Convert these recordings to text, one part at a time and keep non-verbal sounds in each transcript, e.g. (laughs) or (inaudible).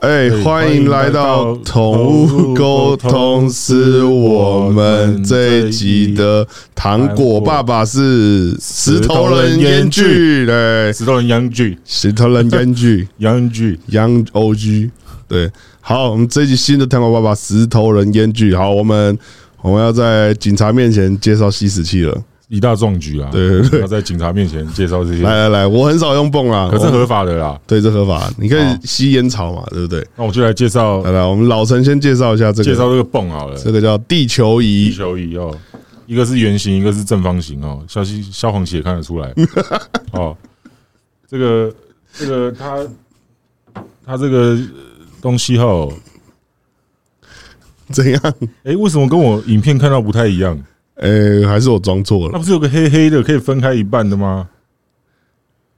哎，欢迎来到宠物沟通师。我们这一集的糖果爸爸是石头人烟具嘞，石头人烟具，石头人烟具，(laughs) 烟具，烟 OG。对，好，我们这一集新的糖果爸爸石头人烟具。好，我们我们要在警察面前介绍吸食器了。一大壮举啊！对对对，要在警察面前介绍这些。来来来，我很少用泵啊，可是合法的啦。对，这合法，你可以吸烟草嘛，对不对？那我就来介绍。来来，我们老陈先介绍一下这个，介绍这个泵好了。这个叫地球仪，地球仪哦，一个是圆形，一个是正方形哦。消息消防也看得出来 (laughs) 哦。这个这个它它这个东西哈，怎样？哎，为什么跟我影片看到不太一样？哎、欸，还是我装错了？那不是有个黑黑的可以分开一半的吗？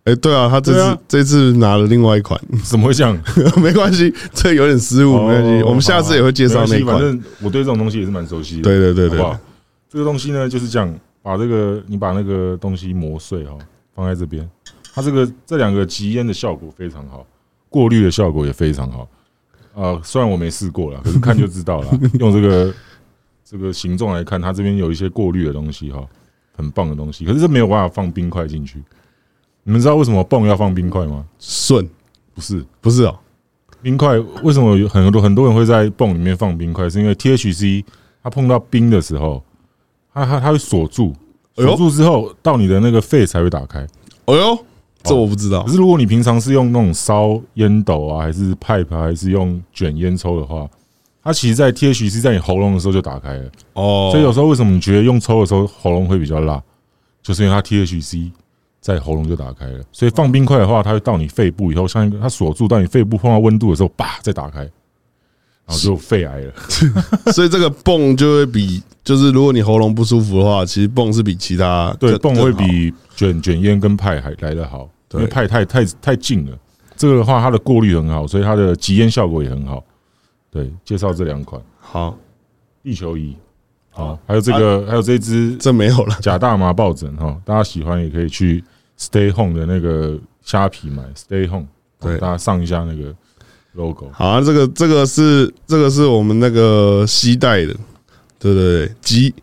哎、欸，对啊，他这次、啊、这次拿了另外一款，怎么会这样？(laughs) 没关系，这有点失误，没关系，我们下次也会介绍那款。反正我对这种东西也是蛮熟悉的。对对对对，好不好？这个东西呢就是这样，把这个你把那个东西磨碎哈，放在这边，它这个这两个吸烟的效果非常好，过滤的效果也非常好。啊，虽然我没试过了，可是看就知道了，(laughs) 用这个。这个形状来看，它这边有一些过滤的东西哈，很棒的东西。可是这没有办法放冰块进去。你们知道为什么泵要放冰块吗？顺不是不是哦。冰块为什么有很多很多人会在泵里面放冰块？是因为 THC 它碰到冰的时候，它它它会锁住，锁住之后到你的那个肺才会打开。哎呦，这我不知道。可是如果你平常是用那种烧烟斗啊，还是 pipe，还是用卷烟抽的话。它其实，在 THC 在你喉咙的时候就打开了哦，所以有时候为什么你觉得用抽的时候喉咙会比较辣，就是因为它 THC 在喉咙就打开了。所以放冰块的话，它会到你肺部以后，像一个它锁住，到你肺部碰到温度的时候，叭再打开，然后就肺癌了。(laughs) 所以这个泵就会比，就是如果你喉咙不舒服的话，其实泵是比其他对泵会比卷卷烟跟派还来得好，因为派太太太近了。这个的话，它的过滤很好，所以它的吸烟效果也很好。对，介绍这两款。好，地球仪，好，还有这个，还有这只，这没有了，假大麻抱枕哈，大家喜欢也可以去 Stay Home 的那个虾皮买 Stay Home，对，大家上一下那个 logo。好啊，这个这个是这个是我们那个西带的，对对对，鸡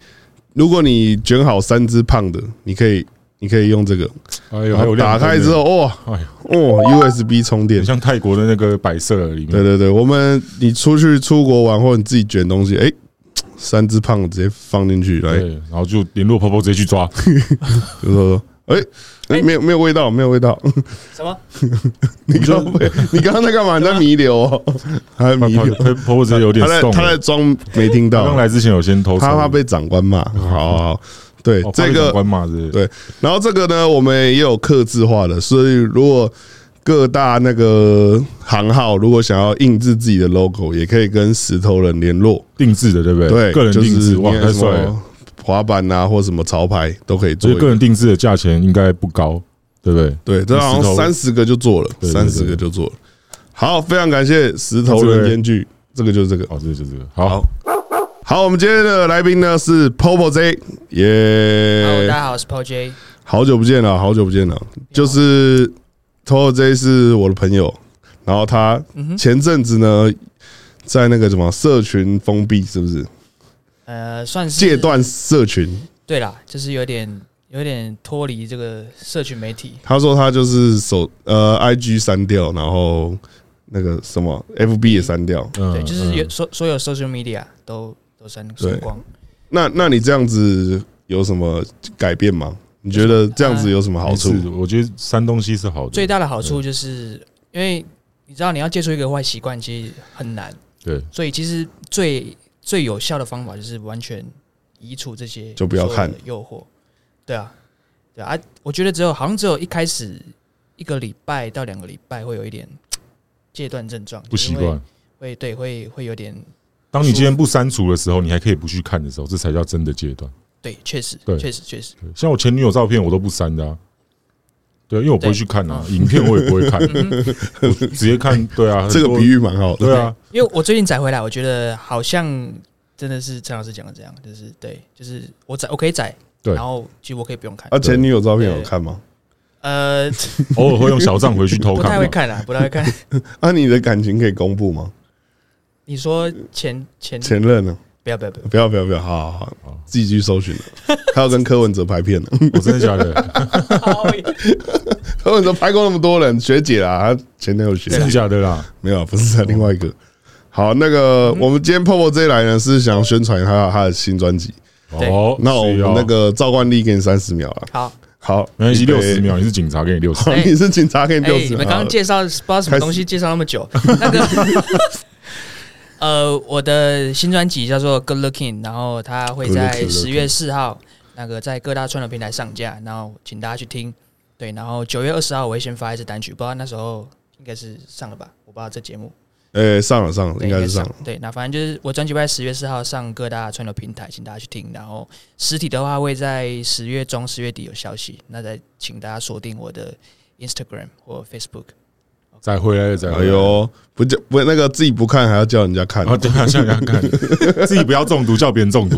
如果你卷好三只胖的，你可以。你可以用这个，还有还有打开之后，哇，哎呦，哇，USB 充电，像泰国的那个摆设里面。对对对，我们你出去出国玩，或者你自己卷东西，哎，三只胖的直接放进去，来，然后就联络婆婆直接去抓，(laughs) 就说，哎，哎，没有没有味道，没有味道，什么？(laughs) 你刚你刚刚在干嘛？你在弥留哦，(laughs) 还弥留，婆婆直接有点，他在他在装没听到，刚来之前有先偷，他怕被长官骂，好好。对这个，对，然后这个呢，我们也有刻字化的，所以如果各大那个行号如果想要印制自己的 logo，也可以跟石头人联络，定制的，对不对？对，个人定制，哇，太帅了！滑板啊，或什么潮牌都可以做。个人定制的价钱应该不高，对不对？对，这好像三十个就做了，三十个就做了。好，非常感谢石头人编剧，这个就是这个，哦，这个就是这个，好。好，我们今天的来宾呢是 Popo J，耶！Hello，大家好，我是 Popo J，好久不见了，好久不见了。就是 Popo J 是我的朋友，然后他前阵子呢在那个什么社群封闭，是不是？呃，算是戒断社群。对啦，就是有点有点脱离这个社群媒体。他说他就是手呃 IG 删掉，然后那个什么 FB 也删掉，对，就是有所所有 social media 都。都删光，那那你这样子有什么改变吗？你觉得这样子有什么好处？我觉得删东西是好的。最大的好处就是因为你知道你要戒除一个坏习惯其实很难，对，所以其实最最有效的方法就是完全移除这些，就不要看诱惑。对啊，对啊，我觉得只有好像只有一开始一个礼拜到两个礼拜会有一点戒断症状，不习惯。会对会会有点。当你今天不删除的时候，你还可以不去看的时候，这才叫真的阶段。对，确实，对，确实，确实。像我前女友照片，我都不删的啊。对，因为我不会去看啊，影片我也不会看，我直接看。对啊，(laughs) 这个比喻蛮好的。对啊，因为我最近载回来，我觉得好像真的是陈老师讲的这样，就是对，就是我载我可以载，然后其实我可以不用看。啊，前女友照片有看吗？呃，(laughs) 偶尔会用小账回去偷看，不太会看啊，不太会看。那，(laughs) 你的感情可以公布吗？你说前前前任呢？不要不要不要不要不要不要，好好好，自己去搜寻了。他要跟柯文哲拍片了，我真的假的？(laughs) 柯文哲拍过那么多人，学姐啊，他前男友学真的假的啦？没有，不是在另外一个。好，那个我们今天 Popo 这一来呢，是想宣传他他的新专辑。哦，那我们那个赵冠例给你三十秒了。好。好，没关系，六十秒。你是警察，给你六十。(laughs) 你是警察，给你六十。你们刚刚介绍不知道什么东西，介绍那么久。那个，呃，我的新专辑叫做《Good Looking》，然后它会在十月四号那个在各大串流平台上架，然后请大家去听。对，然后九月二十号我会先发一支单曲，不知道那时候应该是上了吧？我不知道这节目。呃、欸，上了上了，应该是上了。对，那反正就是我专辑会在十月四号上各大串流平台，请大家去听。然后实体的话会在十月中、十月底有消息，那再请大家锁定我的 Instagram 或 Facebook。再回来，再回来。哎呦，不叫不那个自己不看，还要叫人家看，啊，对啊，叫人家看，(laughs) 自己不要中毒，叫别人中毒。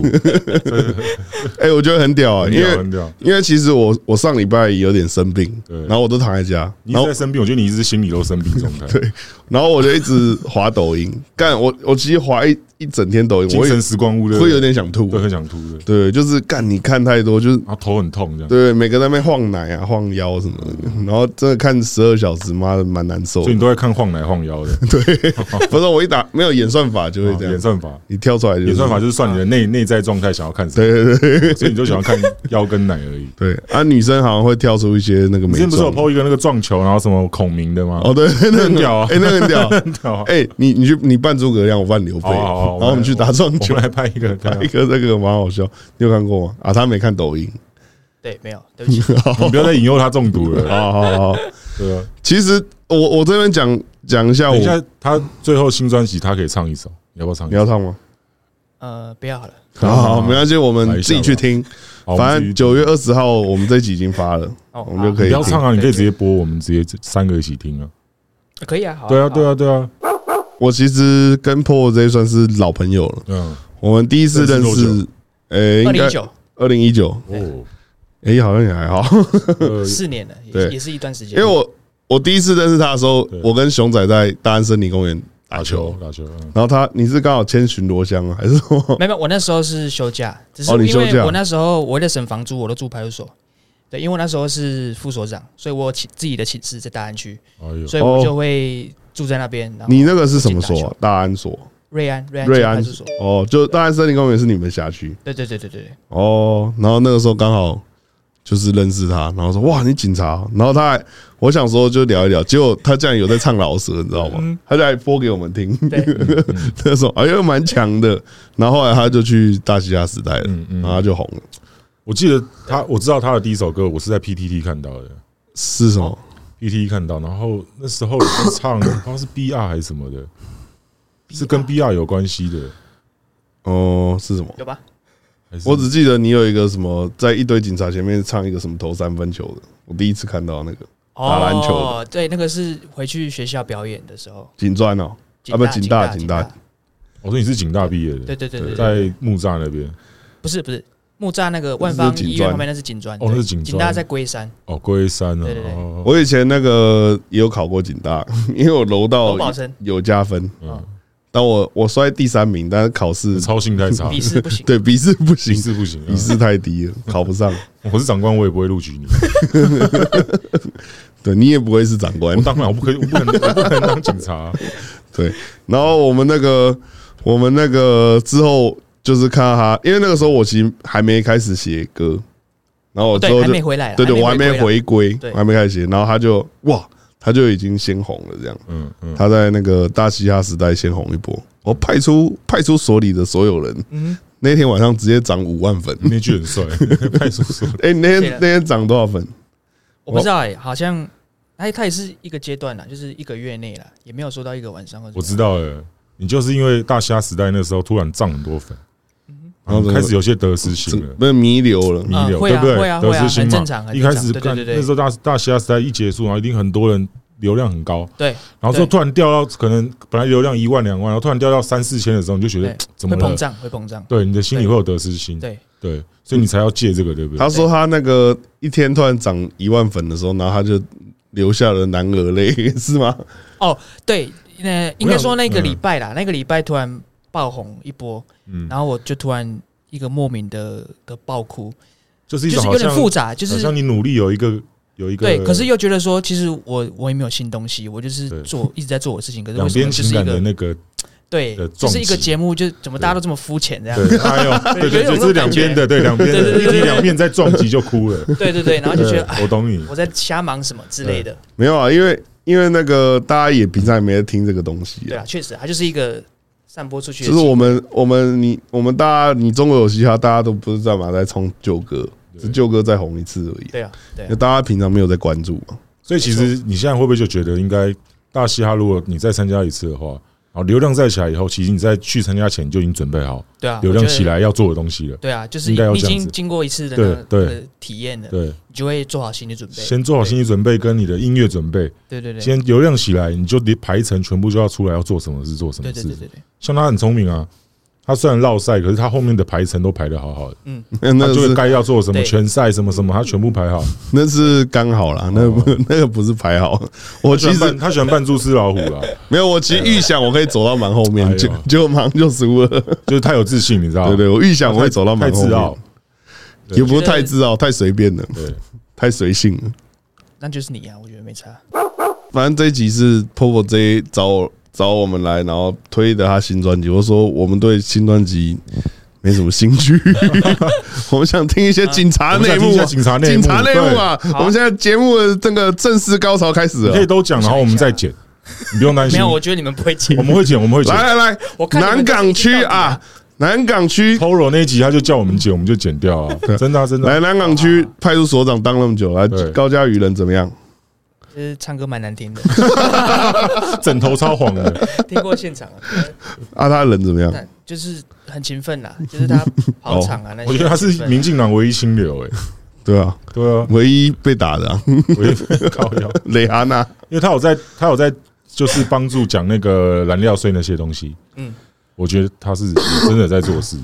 哎，我觉得很屌啊，因为因为其实我我上礼拜有点生病，对，然后我都躺在家，你在生病，我觉得你一直心里都生病状态，(laughs) 对，然后我就一直滑抖音，干我我其实滑一。一整天抖音，精神时光屋的会有点想吐，会很想吐的。对，就是干你看太多，就是啊头很痛这样。对，每个在那边晃奶啊、晃腰什么的，然后真的看十二小时，妈的蛮难受。所以你都在看晃奶晃腰的。对，不是我一打没有演算法就会这样。演算法，你跳出来演算法就是算你的内内在状态，想要看什么。对对对，所以你就喜欢看腰跟奶而已。对啊，女生好像会跳出一些那个。之前不是有 po 一个那个撞球，然后什么孔明的吗？哦，对，那很屌啊，哎，那很屌，(laughs) 很屌。哎，你你去你扮诸葛亮，我扮刘备，然后我们去打撞。我们来拍一个，拍一个，这个蛮好笑。你有看过吗？啊，他没看抖音。对，没有，对不起，(laughs) 你不要再引诱他中毒了。好 (laughs) 好好，对啊。其实我我这边讲讲一下，我现在他最后新专辑，他可以唱一首，你要不要唱？你要唱吗？呃，不要好了。(laughs) 好好，没关系，我们自己去听。反正九月二十号，我们这集已经发了，我们就可以。不要唱啊，你可以直接播，我们直接三个一起听啊。可以啊，好。对啊，对啊，对啊。我其实跟 Paul 这算是老朋友了。嗯，我们第一次认识，诶，应该二零一九哦，诶，好像也还好，四年了，对，也是一段时间。因为我我第一次认识他的时候，我跟熊仔在大安森林公园打球，打球。然后他，你是刚好签巡逻箱啊，还是什么？没有，我那时候是休假，只是因为我那时候我为了省房租，我都住派出所。对，因为我那时候是副所长，所以我寝自己的寝室在大安区，所以我就会。住在那边，你那个是什么所？大安所，瑞安，瑞安，瑞安派出所。哦，就大安森林公园是你们辖区。对对对对对。哦，然后那个时候刚好就是认识他，然后说哇，你警察。然后他还，我想说就聊一聊，结果他竟然有在唱老舌，你知道吗？他就还播给我们听。(laughs) 那时候哎呦蛮强的。然后后来他就去大嘻哈时代了，然后他就红了。我记得他，我知道他的第一首歌，我是在 PTT 看到的。是什么？PTT 看到，然后那时候有在唱，不知道是 BR 还是什么的，是跟 BR 有关系的。哦，是什么？有吧？我只记得你有一个什么，在一堆警察前面唱一个什么投三分球的，我第一次看到那个打篮球。哦，对，那个是回去学校表演的时候。警专哦，啊不，警大，警大。我说你是警大毕业的？对对对对，在木栅那边。不是不是。木栅那个万方医院旁边那是警专，哦，那是警。警大在龟山，哦，龟山哦。我以前那个也有考过警大，(laughs) 因为我楼道有加分。嗯，但我我摔第三名，但是考试操性太差，笔试不行。(laughs) 对，笔试不行，笔试不行，笔试太低了，考不上。(laughs) 我是长官，我也不会录取你。(laughs) 对，你也不会是长官。当然，我不可以，我不可能，我不可能当警察。对，然后我们那个，我们那个之后。就是看到他，因为那个时候我其实还没开始写歌，然后我之后就还没回来，对对，我还没回归，我还没开始写，然后他就哇，他就已经先红了这样，嗯嗯，他在那个大嘻哈时代先红一波，我派出派出所里的所有人，嗯，那天晚上直接涨五万粉，那句很帅，(laughs) 派出所，哎，那天那天涨多少粉？我不知道哎，好像哎，他也是一个阶段啦，就是一个月内了，也没有说到一个晚上。我知道了。你就是因为大虾时代那时候突然涨很多粉，然后开始有些得失心了，不是弥留了，弥留对不对？得失心嘛，一开始看那时候大大虾时代一结束，然后一定很多人流量很高，对，然后说突然掉到可能本来流量一万两万，然后突然掉到三四千的时候，你就觉得怎么会膨胀？会膨胀？对，你的心里会有得失心，对对，所以你才要借这个，对不对？他说他那个一天突然涨一万粉的时候，然后他就流下了男儿泪，(laughs) 是吗？哦，对。那应该说那个礼拜啦，那个礼拜突然爆红一波，嗯，然后我就突然一个莫名的的爆哭，就是就是有点复杂，就是像你努力有一个有一个对，可是又觉得说，其实我我也没有新东西，我就是做 (laughs) 一直在做我的事情，可是为什么就是一个那个对，就是一个节目，就怎么大家都这么肤浅这样。子？哎呦，对 (laughs) 对，就是两边的，对两边的，一体两面在撞击就哭了，(laughs) 对对对，然后就觉得我懂你，我在瞎忙什么之类的，没有啊，因为。因为那个大家也平常也没在听这个东西，对啊，确实，它就是一个散播出去。就是我们我们你我们大家你中国有嘻哈，大家都不是在马在冲旧歌，是旧歌再红一次而已。对啊，对，大家平常没有在关注嘛。所以其实你现在会不会就觉得，应该大嘻哈，如果你再参加一次的话？好，流量再起来以后，其实你在去参加前就已经准备好，对啊，流量起来要做的东西了。对啊，就是你已经经过一次的对对体验了，对，你就会做好心理准备。先做好心理准备，跟你的音乐准备。对对对。先流量起来，你就连排程全部就要出来，要做什么事，做什么事。对对对对。像他很聪明啊。他虽然落赛，可是他后面的排程都排的好好的。嗯，(laughs) 那就是该要做什么拳赛什么什么，他全部排好。那是刚好啦，那不那个不是排好。我其实他喜欢扮猪吃老虎啦。(laughs) 没有，我其实预想我可以走到蛮后面，就就马上就输了。就是太有自信，你知道吗？对对，我预想我会走到蛮后面。也不是太自傲，太随便了，对，太随性了。那就是你啊，我觉得没差。反正这一集是 Popo J 找我。找我们来，然后推的他新专辑。我说我们对新专辑没什么兴趣，(laughs) 我们想听一些警察内幕，警察警察内幕啊！我们现在节目的这个正式高潮开始了，可以都讲，然后我们再剪，你不用担心。没有，我觉得你们不会剪，我们会剪，我们会剪。来来来我，南港区啊，南港区 Poro 那集他就叫我们剪，我们就剪掉啊！真的真的。来南港区派出所长当那么久，来高嘉瑜人怎么样？就是唱歌蛮难听的，(laughs) 枕头超黄的。听过现场啊？他人怎么样？就是很勤奋啦，就是他跑场啊 (laughs) 那些。我觉得他是民进党唯一清流哎，对啊，对啊，唯一被打的，唯一 (laughs) 靠腰蕾哈娜，因为他有在，他有在，就是帮助讲那个燃料税那些东西。嗯，我觉得他是真的在做事的。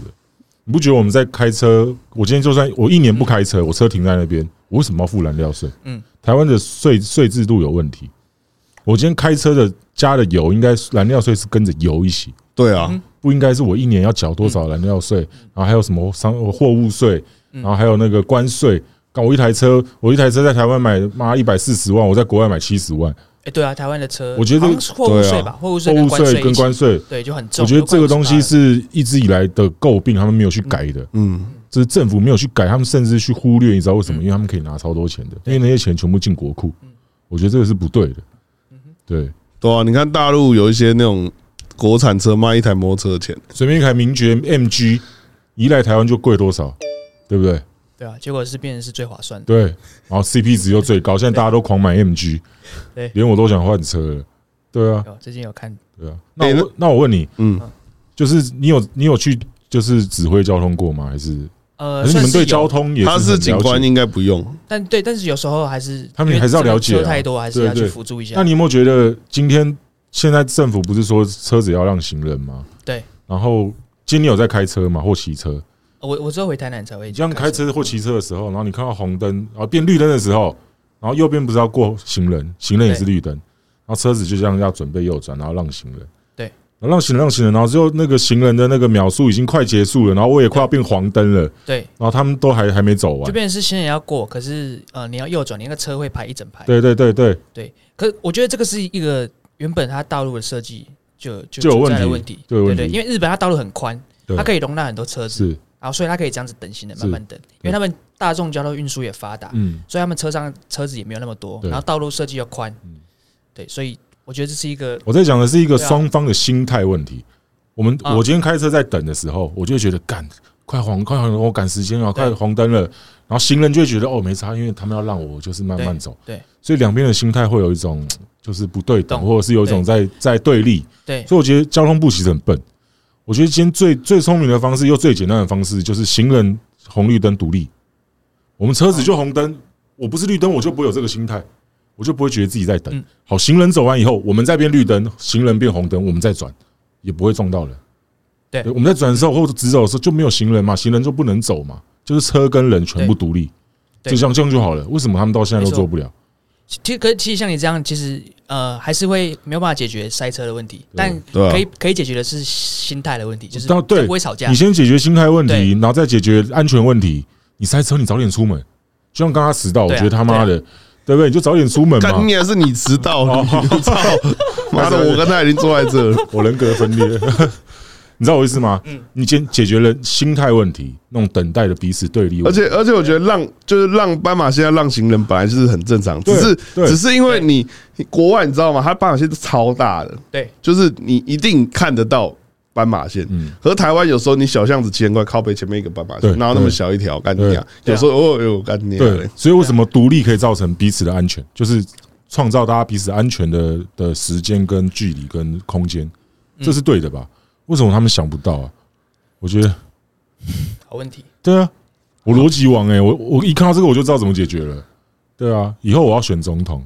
你不觉得我们在开车？我今天就算我一年不开车，我车停在那边，我为什么要付燃料税？嗯。台湾的税税制度有问题。我今天开车的加的油，应该燃料税是跟着油一起。对啊，不应该是我一年要缴多少燃料税，然后还有什么商货物税，然后还有那个关税。搞我一台车，我一台车在台湾买妈一百四十万，我在国外买七十万。哎，对啊，台湾的车，我觉得货物税吧，货物税跟关税，对就很重。我觉得这个东西是一直以来的诟病，他们没有去改的。嗯。这是政府没有去改，他们甚至去忽略，你知道为什么？因为他们可以拿超多钱的，因为那些钱全部进国库。我觉得这个是不对的。对，对啊，你看大陆有一些那种国产车卖一台摩托车的钱，随便一台名爵 MG 一来台湾就贵多少，对不对？对啊，结果是变成是最划算的。对，然后 CP 值又最高，现在大家都狂买 MG，对，连我都想换车了。对啊，最近有看。对啊，那我那我问你，嗯，就是你有你有去就是指挥交通过吗？还是？呃，你们对交通也是他是警官，应该不用。但对，但是有时候还是他们还是要了解，车太多还是要去辅助一下。那你有没有觉得今天现在政府不是说车子要让行人吗？对。然后今天你有在开车吗？或骑车？我我只有回台南才会。这样开车或骑车的时候，然后你看到红灯，然后变绿灯的时候，然后右边不是要过行人，行人也是绿灯，然后车子就这样要准备右转，然后让行人。让行人，让行人，然后之后那个行人的那个秒数已经快结束了，然后我也快要变黄灯了。对，然后他们都还还没走完，就变成是行人要过，可是呃你要右转，你那个车会排一整排。对对对对。对。可是我觉得这个是一个原本它道路的设计就就存在的问题。对对，因为日本它道路很宽，它可以容纳很多车子，然后所以它可以这样子等行人慢慢等，因为他们大众交通运输也发达，嗯，所以他们车上车子也没有那么多，然后道路设计又宽，嗯，对，所以。我觉得这是一个，我在讲的是一个双方的心态问题。我们我今天开车在等的时候，我就会觉得赶快黄快黄，我赶时间了，快黄灯了。然后行人就会觉得哦没差，因为他们要让我就是慢慢走。对，所以两边的心态会有一种就是不对等，或者是有一种在在对立。对，所以我觉得交通部其实很笨。我觉得今天最最聪明的方式，又最简单的方式，就是行人红绿灯独立。我们车子就红灯，我不是绿灯，我就不会有这个心态，我就不会觉得自己在等。好，行人走完以后，我们再变绿灯，行人变红灯，我们再转，也不会撞到人。对，我们在转的时候或者直走的时候就没有行人嘛，行人就不能走嘛，就是车跟人全部独立，就这样这样就好了。为什么他们到现在都做不了？其实，可是其实像你这样，其实呃，还是会没有办法解决塞车的问题。但可以可以解决的是心态的问题，就是对不会吵架。你先解决心态问题，然后再解决安全问题。你塞车，你早点出门。就像刚刚迟到，我觉得他妈的，对不对？你就早点出门嘛。干你还是你迟到了？操！(laughs) 妈的，我跟他已经坐在这了，(laughs) 我人格分裂。(laughs) 你知道我意思吗？嗯，你先解决了心态问题，那种等待的彼此对立。而且而且，我觉得让就是让斑马线要让行人本来就是很正常，只是只是因为你国外你知道吗？它斑马线是超大的，对，就是你一定看得到斑马线。嗯，和台湾有时候你小巷子骑很快，靠背前面一个斑马线，然后那么小一条，干你啊！有时候哦哟干你娘！对，所以为什么独立可以造成彼此的安全？就是创造大家彼此安全的的时间跟距离跟空间，这是对的吧？为什么他们想不到啊？我觉得好问题。对啊，我逻辑王哎，我我一看到这个我就知道怎么解决了。对啊，以后我要选总统。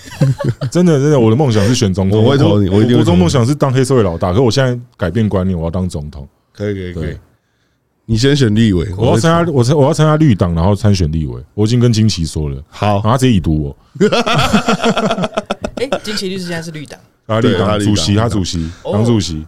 (laughs) 真的真的，我的梦想是选总统。我会投你，我一定。我中梦想是当黑社会老大，可我现在改变观念，我要当总统。可以可以可以。你先选立委，我要参加我参我要参加绿党，然后参选立委。我已经跟金奇说了，好，他直接已读我。(laughs) 哎，金奇律师现在是绿党啊，绿党主席，他主席当主席。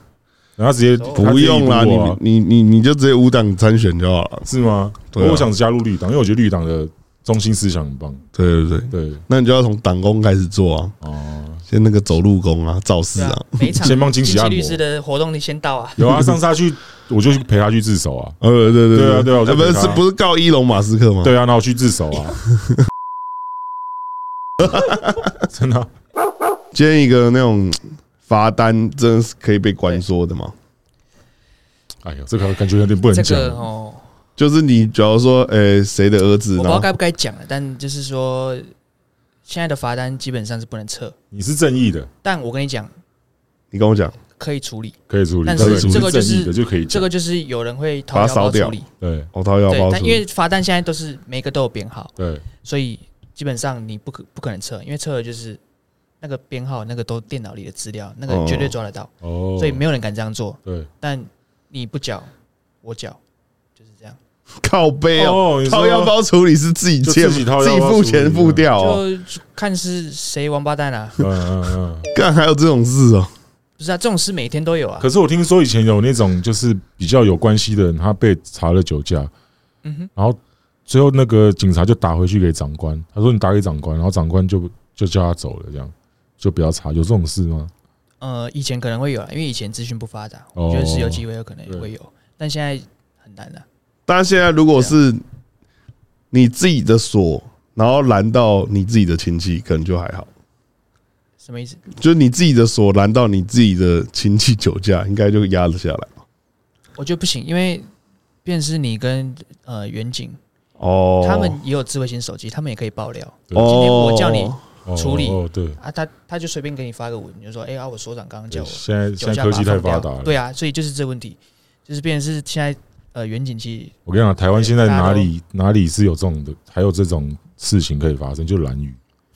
然后直接不用啦，你你你你就直接无党参选就好了，是吗？我想加入绿党，因为我觉得绿党的中心思想很棒。对对对对，那你就要从党工开始做啊。哦，先那个走路工啊，造势啊，(laughs) 先帮金奇律师的活动你先到啊。有啊，上次他去，(laughs) 我就去陪他去自首啊。呃，对对对啊对啊，不是不是告伊隆马斯克吗？对啊，那我去自首啊。(laughs) 真的，接一个那种。罚单真的是可以被关说的吗？哎呦，这个感觉有点不能讲哦。就是你假如说，诶，谁的儿子？我不知道该不该讲了，但就是说，现在的罚单基本上是不能撤。你是正义的，但我跟你讲，你跟我讲可以处理，可以处理，但是这个就是就可以，这个就是有人会掏腰包处理。对，我掏腰包。但因为罚单现在都是每个都有编号，对，所以基本上你不可不可能撤，因为撤了就是。那个编号，那个都电脑里的资料，那个绝对抓得到，哦所以没有人敢这样做。对，但你不缴，我缴。(laughs) 靠背哦，掏腰包处理是自己自己掏，自己付钱付掉，就看是谁王八蛋啊。嗯嗯嗯，(laughs) 干还有这种事哦？不是啊，这种事每天都有啊。可是我听说以前有那种就是比较有关系的人，他被查了酒驾，嗯哼，然后最后那个警察就打回去给长官，他说你打给长官，然后长官就就叫他走了，这样。就不要查，有这种事吗？呃，以前可能会有啊，因为以前资讯不发达，我觉得是有机会有可能也会有，但现在很难了。但现在如果是你自己的锁，然后拦到你自己的亲戚，可能就还好。什么意思？就是你自己的锁拦到你自己的亲戚酒驾，应该就压得下来。我觉得不行，因为便是你跟呃远景哦，他们也有智慧型手机，他们也可以爆料。今天我叫你。处理哦，对啊，他他就随便给你发个文，你就说，哎呀，我所长刚刚叫我，现在现在科技太发达了，对啊，所以就是这问题，就是变成是现在呃，远景期。我跟你讲，台湾现在哪里哪里是有这种的，还有这种事情可以发生，就兰屿。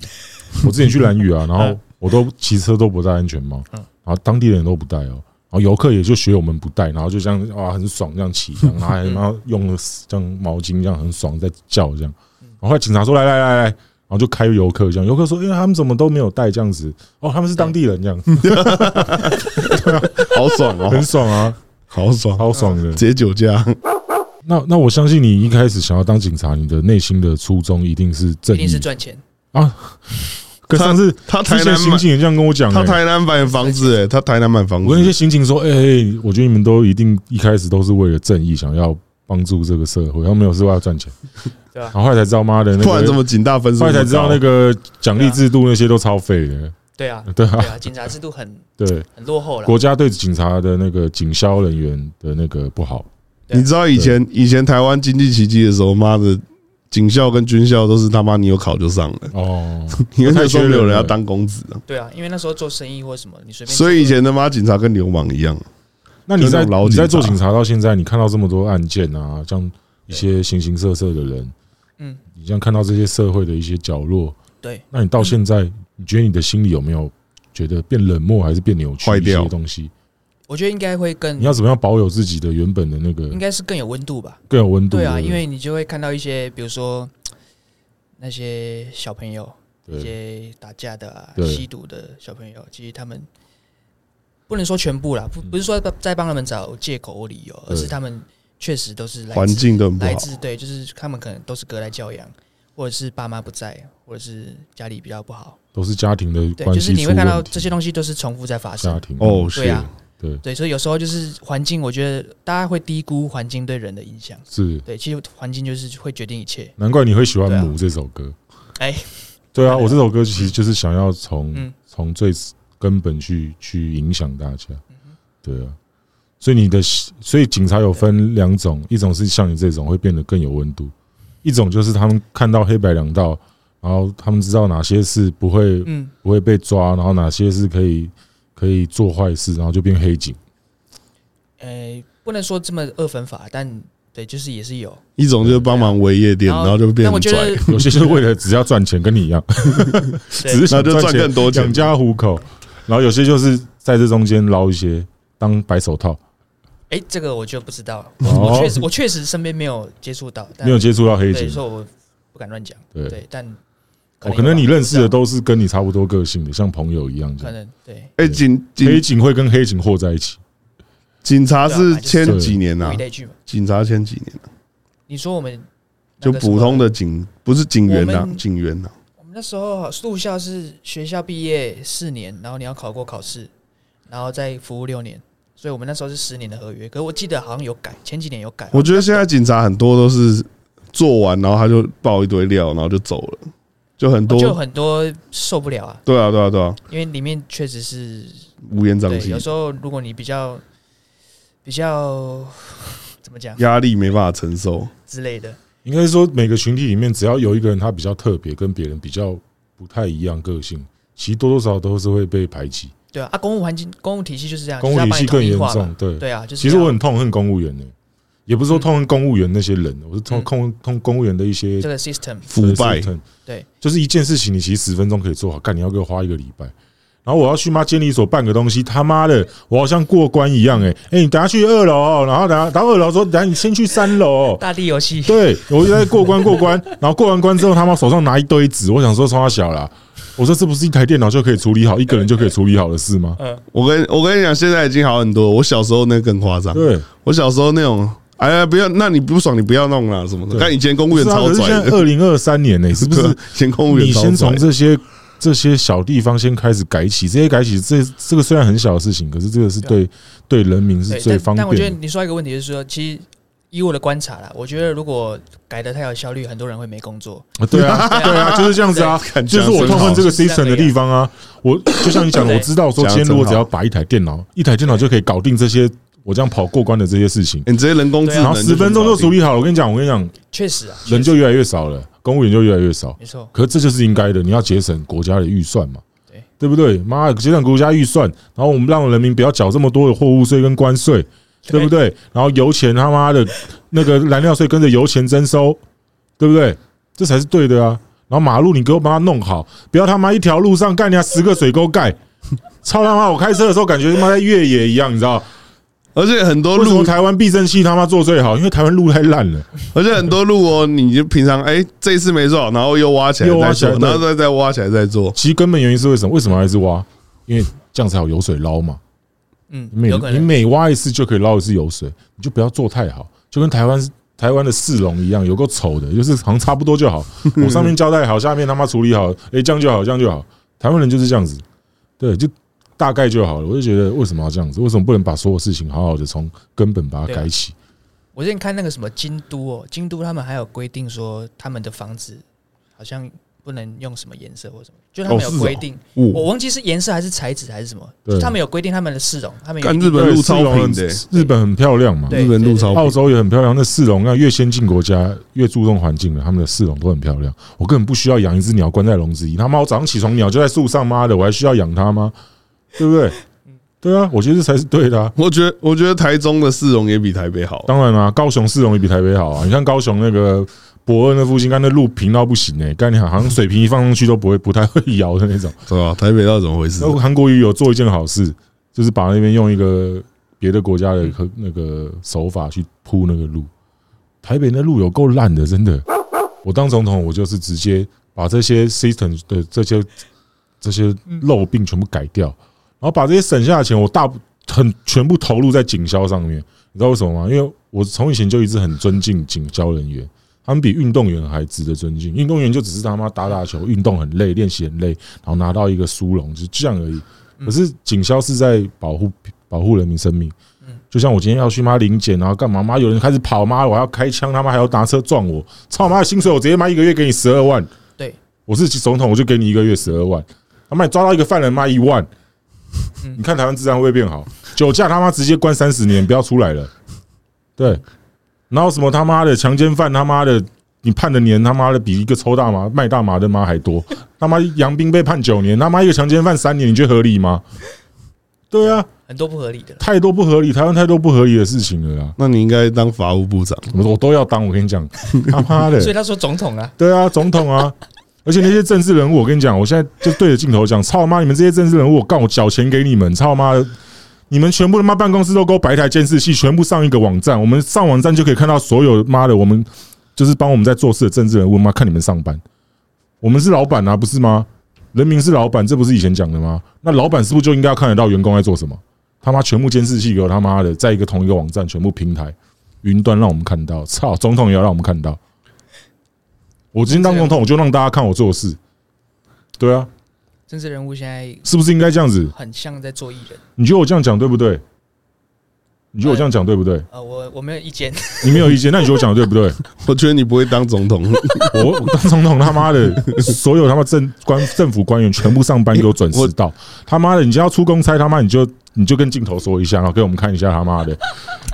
(laughs) 我之前去兰屿啊，然后我都骑车都不戴安全帽，然后当地人都不戴哦，然后游客也就学我们不戴，然后就这样哇，很爽这样骑，(laughs) 然后还然后用这样毛巾这样很爽在叫这样，然后后来警察说来来来来。然后就开游客这样，游客说：“因为他们怎么都没有带这样子。哦，他们是当地人这样，对啊，好爽哦，很爽啊，好爽，好爽的，直接酒驾。那那我相信你一开始想要当警察，你的内心的初衷一定是正义，一定是赚钱啊。可上次他台南刑警也这样跟我讲，他台南买房子，哎，他台南买房子。我跟那些刑警说，哎，我觉得你们都一定一开始都是为了正义，想要帮助这个社会，然后没有是为了赚钱。”然后后来才知道，妈的，突然这么警大分数，后来才知道那个奖励制度那些都超废的。对啊，对啊，警察制度很对，很落后了。国家对警察的那个警消人员的那个不好。你知道以前以前台湾经济奇迹的时候，妈的，警校跟军校都是他妈你有考就上了哦，(laughs) 因为那时候没有人要当公子啊。对啊，因为那时候做生意或什么，你随便。所以以前他妈警察跟流氓一样。那你在你在做警察到现在，你看到这么多案件啊，像一些形形色色的人，嗯，你像看到这些社会的一些角落，对，那你到现在，你觉得你的心里有没有觉得变冷漠，还是变扭曲一些东西？我觉得应该会更。你要怎么样保有自己的原本的那个？应该是更有温度吧。更有温度。对啊，因为你就会看到一些，比如说那些小朋友，一些打架的啊、吸毒的小朋友，其实他们不能说全部啦，不不是说在帮他们找借口或理由，而是他们确实都是环境的来自对，就是他们可能都是隔代教养，或者是爸妈不在，或者是家里比较不好，都是家庭的关系。对，就是你会看到这些东西都是重复在发生。家庭哦，是啊。对对，所以有时候就是环境，我觉得大家会低估环境对人的影响。是对，其实环境就是会决定一切。难怪你会喜欢《母》这首歌。哎，对啊，我这首歌其实就是想要从从最根本去去影响大家。对啊，所以你的所以警察有分两种，一种是像你这种会变得更有温度，一种就是他们看到黑白两道，然后他们知道哪些是不会嗯不会被抓，然后哪些是可以。可以做坏事，然后就变黑警。呃，不能说这么二分法，但对，就是也是有一种就是帮忙围夜店，然后就变。但我觉得 (laughs) 有些是为了只要赚钱，跟你一样，(laughs) 只是想赚更多钱养家糊口。然后有些就是在这中间捞一些当白手套。哎，这个我就不知道了。我确实，我确实身边没有接触到，没有接触到黑警，所以我不敢乱讲。对，但。哦，可能你认识的都是跟你差不多个性的，像朋友一样。可能对。哎，警黑警会跟黑警混在一起。警察是签几年呐？警察签几年了？你说我们就普通的警，不是警员呐？警员呐？我们那时候入校是学校毕业四年，然后你要考过考试，然后再服务六年，所以我们那时候是十年的合约。可是我记得好像有改，前几年有改。我觉得现在警察很多都是做完，然后他就爆一堆料，然后就走了。就很多，就很多受不了啊！对啊，对啊，对啊！因为里面确实是乌烟瘴气。有时候如果你比较比较 (laughs) 怎么讲，压力没办法承受之类的。应该是说，每个群体里面，只要有一个人他比较特别，跟别人比较不太一样个性，其实多多少少都是会被排挤。对啊，啊，公务环境、公务体系就是这样，公务体系更严重。对对啊，就是。其实我很痛恨公务员呢。也不是说痛恨公务员那些人，我是痛痛痛公务员的一些这个 system 腐败。对，就是一件事情，你其实十分钟可以做好，干你要给我花一个礼拜。然后我要去妈监理所办个东西，他妈的，我好像过关一样。哎哎，你等下去二楼，然后等下到二楼说，等下你先去三楼。大地游戏。对，我就在过关过关，(laughs) 然后过完关之后，他妈手上拿一堆纸，我想说超小了。我说这不是一台电脑就可以处理好，一个人就可以处理好的事吗？嗯，我跟我跟你讲，现在已经好很多。我小时候那更夸张。对，我小时候那种。哎呀，不要！那你不爽，你不要弄了什么的。但 (laughs) 以前公务员超拽的。二零二三年呢，是不是？前公务员，你先从这些这些小地方先开始改起，这些改起，这这个虽然很小的事情，可是这个是对对人民是最方便。但我觉得你说一个问题，就是说，其实以我的观察啦，我觉得如果改的太有效率，很多人会没工作。(laughs) 对啊，对啊，就是这样子啊，(laughs) 就是我痛恨这个 system 的地方啊。我就像你讲的，我知道说，今天如果只要把一台电脑，一台电脑就可以搞定这些。我这样跑过关的这些事情，你直接人工智能，然后十分钟就处理好了。我跟你讲，我跟你讲，确实啊，人就越来越少了，公务员就越来越少，没错。可是这就是应该的，你要节省国家的预算嘛，对对不对？妈，节省国家预算，然后我们让人民不要缴这么多的货物税跟关税，对不对？然后油钱他妈的那个燃料税跟着油钱征收，对不对？这才是对的啊。然后马路你给我帮他弄好，不要他妈一条路上干你家十个水沟盖，(laughs) 操他妈！我开车的时候感觉他妈在越野一样，你知道？而且很多路，台湾避震器他妈做最好，因为台湾路太烂了。而且很多路哦，你就平常哎，这一次没做好，然后又挖起来，又挖起来，然后再再挖起来再做。其实根本原因是为什么？为什么还是挖？因为这样才有油水捞嘛。嗯，每你每挖一次就可以捞一次油水，你就不要做太好，就跟台湾台湾的市容一样，有个丑的，就是好像差不多就好。(laughs) 我上面交代好，下面他妈处理好，哎，这样就好，这样就好。台湾人就是这样子，对，就。大概就好了，我就觉得为什么要这样子？为什么不能把所有事情好好的从根本把它改起？我之前看那个什么京都哦，京都他们还有规定说，他们的房子好像不能用什么颜色或什么，就他们有规定，我忘记是颜色还是材质还是什么，就他们有规定他们的市容，他们有日本路超平的，日本很漂亮嘛，日本路超，澳洲也很漂亮，那市容那，越先进国家越注重环境的，他们的市容都很漂亮。我根本不需要养一只鸟关在笼子里，他妈我早上起床鸟就在树上，妈的，我还需要养它吗？对不对？对啊，我觉得这才是对的。我觉得，我觉得台中的市容也比台北好。当然啦，高雄市容也比台北好啊。你看高雄那个。博恩那附近，刚那路平到不行哎，概念好像水平一放上去都不会不太会摇的那种，是吧？台北到底怎么回事？韩国瑜有做一件好事，就是把那边用一个别的国家的那个手法去铺那个路。台北那路有够烂的，真的。我当总统，我就是直接把这些 system 的这些这些漏病全部改掉，然后把这些省下的钱，我大很全部投入在警消上面。你知道为什么吗？因为我从以前就一直很尊敬警消人员。他们比运动员还值得尊敬。运动员就只是他妈打打球，运动很累，练习很累，然后拿到一个殊荣，就这样而已。可是警消是在保护保护人民生命。就像我今天要去妈领检，然后干嘛？妈有人开始跑，妈我要开枪，他妈还要拿车撞我，操妈的薪水我直接妈一个月给你十二万。对，我是总统，我就给你一个月十二万。他妈你抓到一个犯人妈一万，你看台湾治安会变好？酒驾他妈直接关三十年，不要出来了。对。然后什么他妈的强奸犯他妈的，你判的年他妈的比一个抽大麻卖大麻的妈还多。他妈杨斌被判九年，他妈一个强奸犯三年，你觉得合理吗？对啊，很多不合理的，太多不合理，台湾太多不合理的事情了啦。那你应该当法务部长，我我都要当。我跟你讲，他妈的，(laughs) 所以他说总统啊，对啊，总统啊。而且那些政治人物，我跟你讲，我现在就对着镜头讲，操妈，你们这些政治人物，我告，我缴钱给你们，操妈的。你们全部他妈办公室都给我摆一台监视器，全部上一个网站，我们上网站就可以看到所有妈的，我们就是帮我们在做事的政治人物妈看你们上班，我们是老板啊，不是吗？人民是老板，这不是以前讲的吗？那老板是不是就应该要看得到员工在做什么？他妈全部监视器给我他妈的，在一个同一个网站，全部平台云端让我们看到。操，总统也要让我们看到。我今天当总统，我就让大家看我做事。对啊。政治人物现在是不是应该这样子？很像在做艺人。你觉得我这样讲对不对？你觉得我这样讲对不对？呃，我我没有意见。(laughs) 你没有意见，那你觉得我讲的对不对？(laughs) 我觉得你不会当总统。(laughs) 我当总统，他妈的，所有他妈政官政府官员全部上班给我准时到。他妈的，你只要出公差，他妈你就。你就跟镜头说一下，然后给我们看一下他妈的，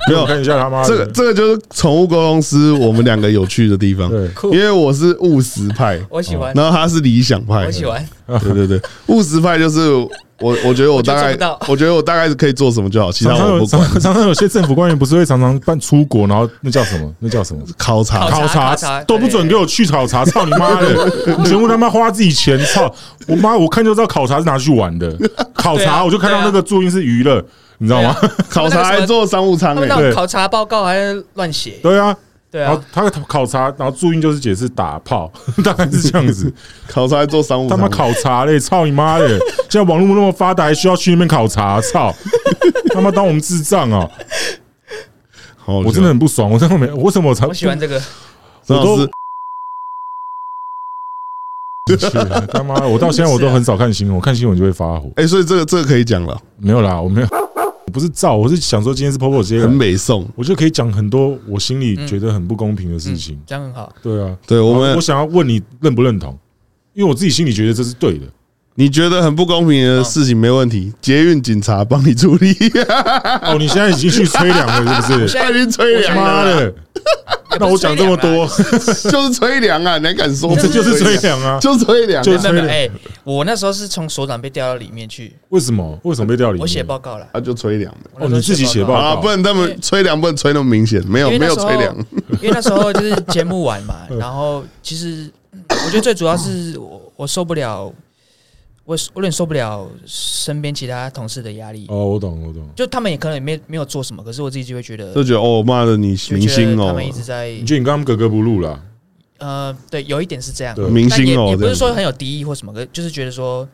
没有看一下他妈的。这个这个就是宠物沟通师，我们两个有趣的地方。对，因为我是务实派，我喜欢。然后他是理想派，我喜欢。对对对，务实派就是 (laughs) 我，我觉得我大概，我觉得我大概是可以做什么就好，其他我不管。常常有些政府官员不是会常常办出国，然后那叫什么？那叫什么？考察，考察都不准给我去考察，操你妈的！(laughs) 全部他妈花自己钱，操我妈！我看就知道考察是拿去玩的，(laughs) 考察我就看到那个注音是娱乐。你知道吗？考察还做商务舱诶，考察报告还乱写。对啊，对啊。他的考察，然后注音就是解释打炮，(laughs) 大概是这样子。(laughs) 考察还做商务，他妈考察嘞！操你妈的！现在网络那么发达，还需要去那边考察？操！(laughs) 他妈当我们智障啊！我真的很不爽，我真的没，为什么我才喜欢这个？张老师，他妈！我到现在我都很少看新闻，我看新闻就会发火。哎，所以这个这个可以讲了？没有啦，我没有。我不是造，我是想说今天是 Popo 直接很美颂，我就可以讲很多我心里觉得很不公平的事情，这样很好。对啊，对我们，我想要问你认不认同？因为我自己心里觉得这是对的。你觉得很不公平的事情没问题，捷运警察帮你处理。(laughs) 哦，你现在已经去吹凉了，是不是？现在已经吹凉了。那我讲这么多，(laughs) 就是吹凉啊！你还敢说？这就是吹凉啊！就是吹凉。就吹凉。哎，我那时候是从所长被调到里面去。为什么？为什么被调里面？我写报告了。他就吹凉。哦，你自己写报告啊？不能那么吹凉，不能吹那么明显。没有，没有吹凉。因为那时候就是节目完嘛，(laughs) 然后其实我觉得最主要是我我受不了。我我有点受不了身边其他同事的压力。哦，我懂，我懂。就他们也可能也没没有做什么，可是我自己就会觉得，就觉得哦妈的，你明星哦，他们一直在，你觉得你跟他们格格不入了？呃，对，有一点是这样，明星哦，也不是说很有敌意或什么，可就是觉得说，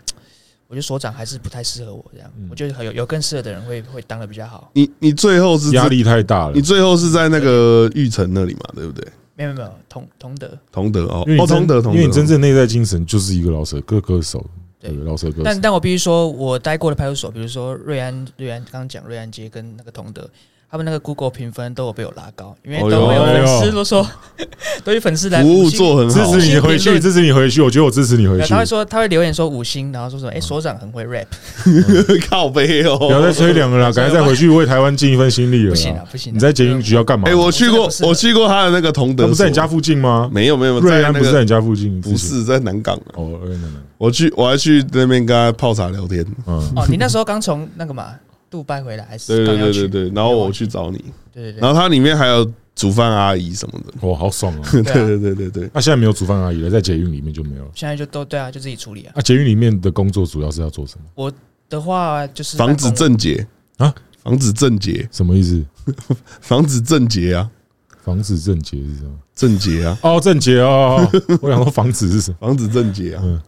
我觉得所长还是不太适合我这样。我觉得有有更适合的人会会当的比较好。你你最后是压力太大了，你最后是在那个玉成那里嘛，对不对？没有没有，同同德同德哦，哦同德同德，因为你真正内在精神就是一个饶舌歌歌手。对，老色哥但但我必须说，我待过的派出所，比如说瑞安、瑞安刚刚讲瑞安街跟那个同德，他们那个 Google 评分都有被我拉高，因为都会有粉丝都说，(laughs) 都有粉丝来服务做很好，支持你回去，支持你回去。我觉得我支持你回去。他会说，他会留言说五星，然后说什么，哎，所长很会 rap，(laughs) 靠背哦，不要再吹凉了啦，(laughs) 赶快再回去为台湾尽一份心力了。不行了，不行，你在捷运局要干嘛？哎，我去过，我去过他的那个同德，不是在你家附近吗？没有没有，瑞安不是在你家附近，不是在南港哦，我去，我还去那边跟他泡茶聊天。嗯，哦，(laughs) 你那时候刚从那个嘛。杜拜回来还是对对对对对，然后我去找你，对对对，然后它里面还有煮饭阿姨什么的，哇，好爽啊！(laughs) 对对对对对，那现在没有煮饭阿姨了，在捷运里面就没有了，现在就都对啊，就自己处理啊。那捷运里面的工作主要是要做什么？我的话就是防止症结啊，防止症结什么意思？防止症结啊，防止症结是什么？症结啊，哦，症结啊，我想说防止是什么？防止症结啊，嗯，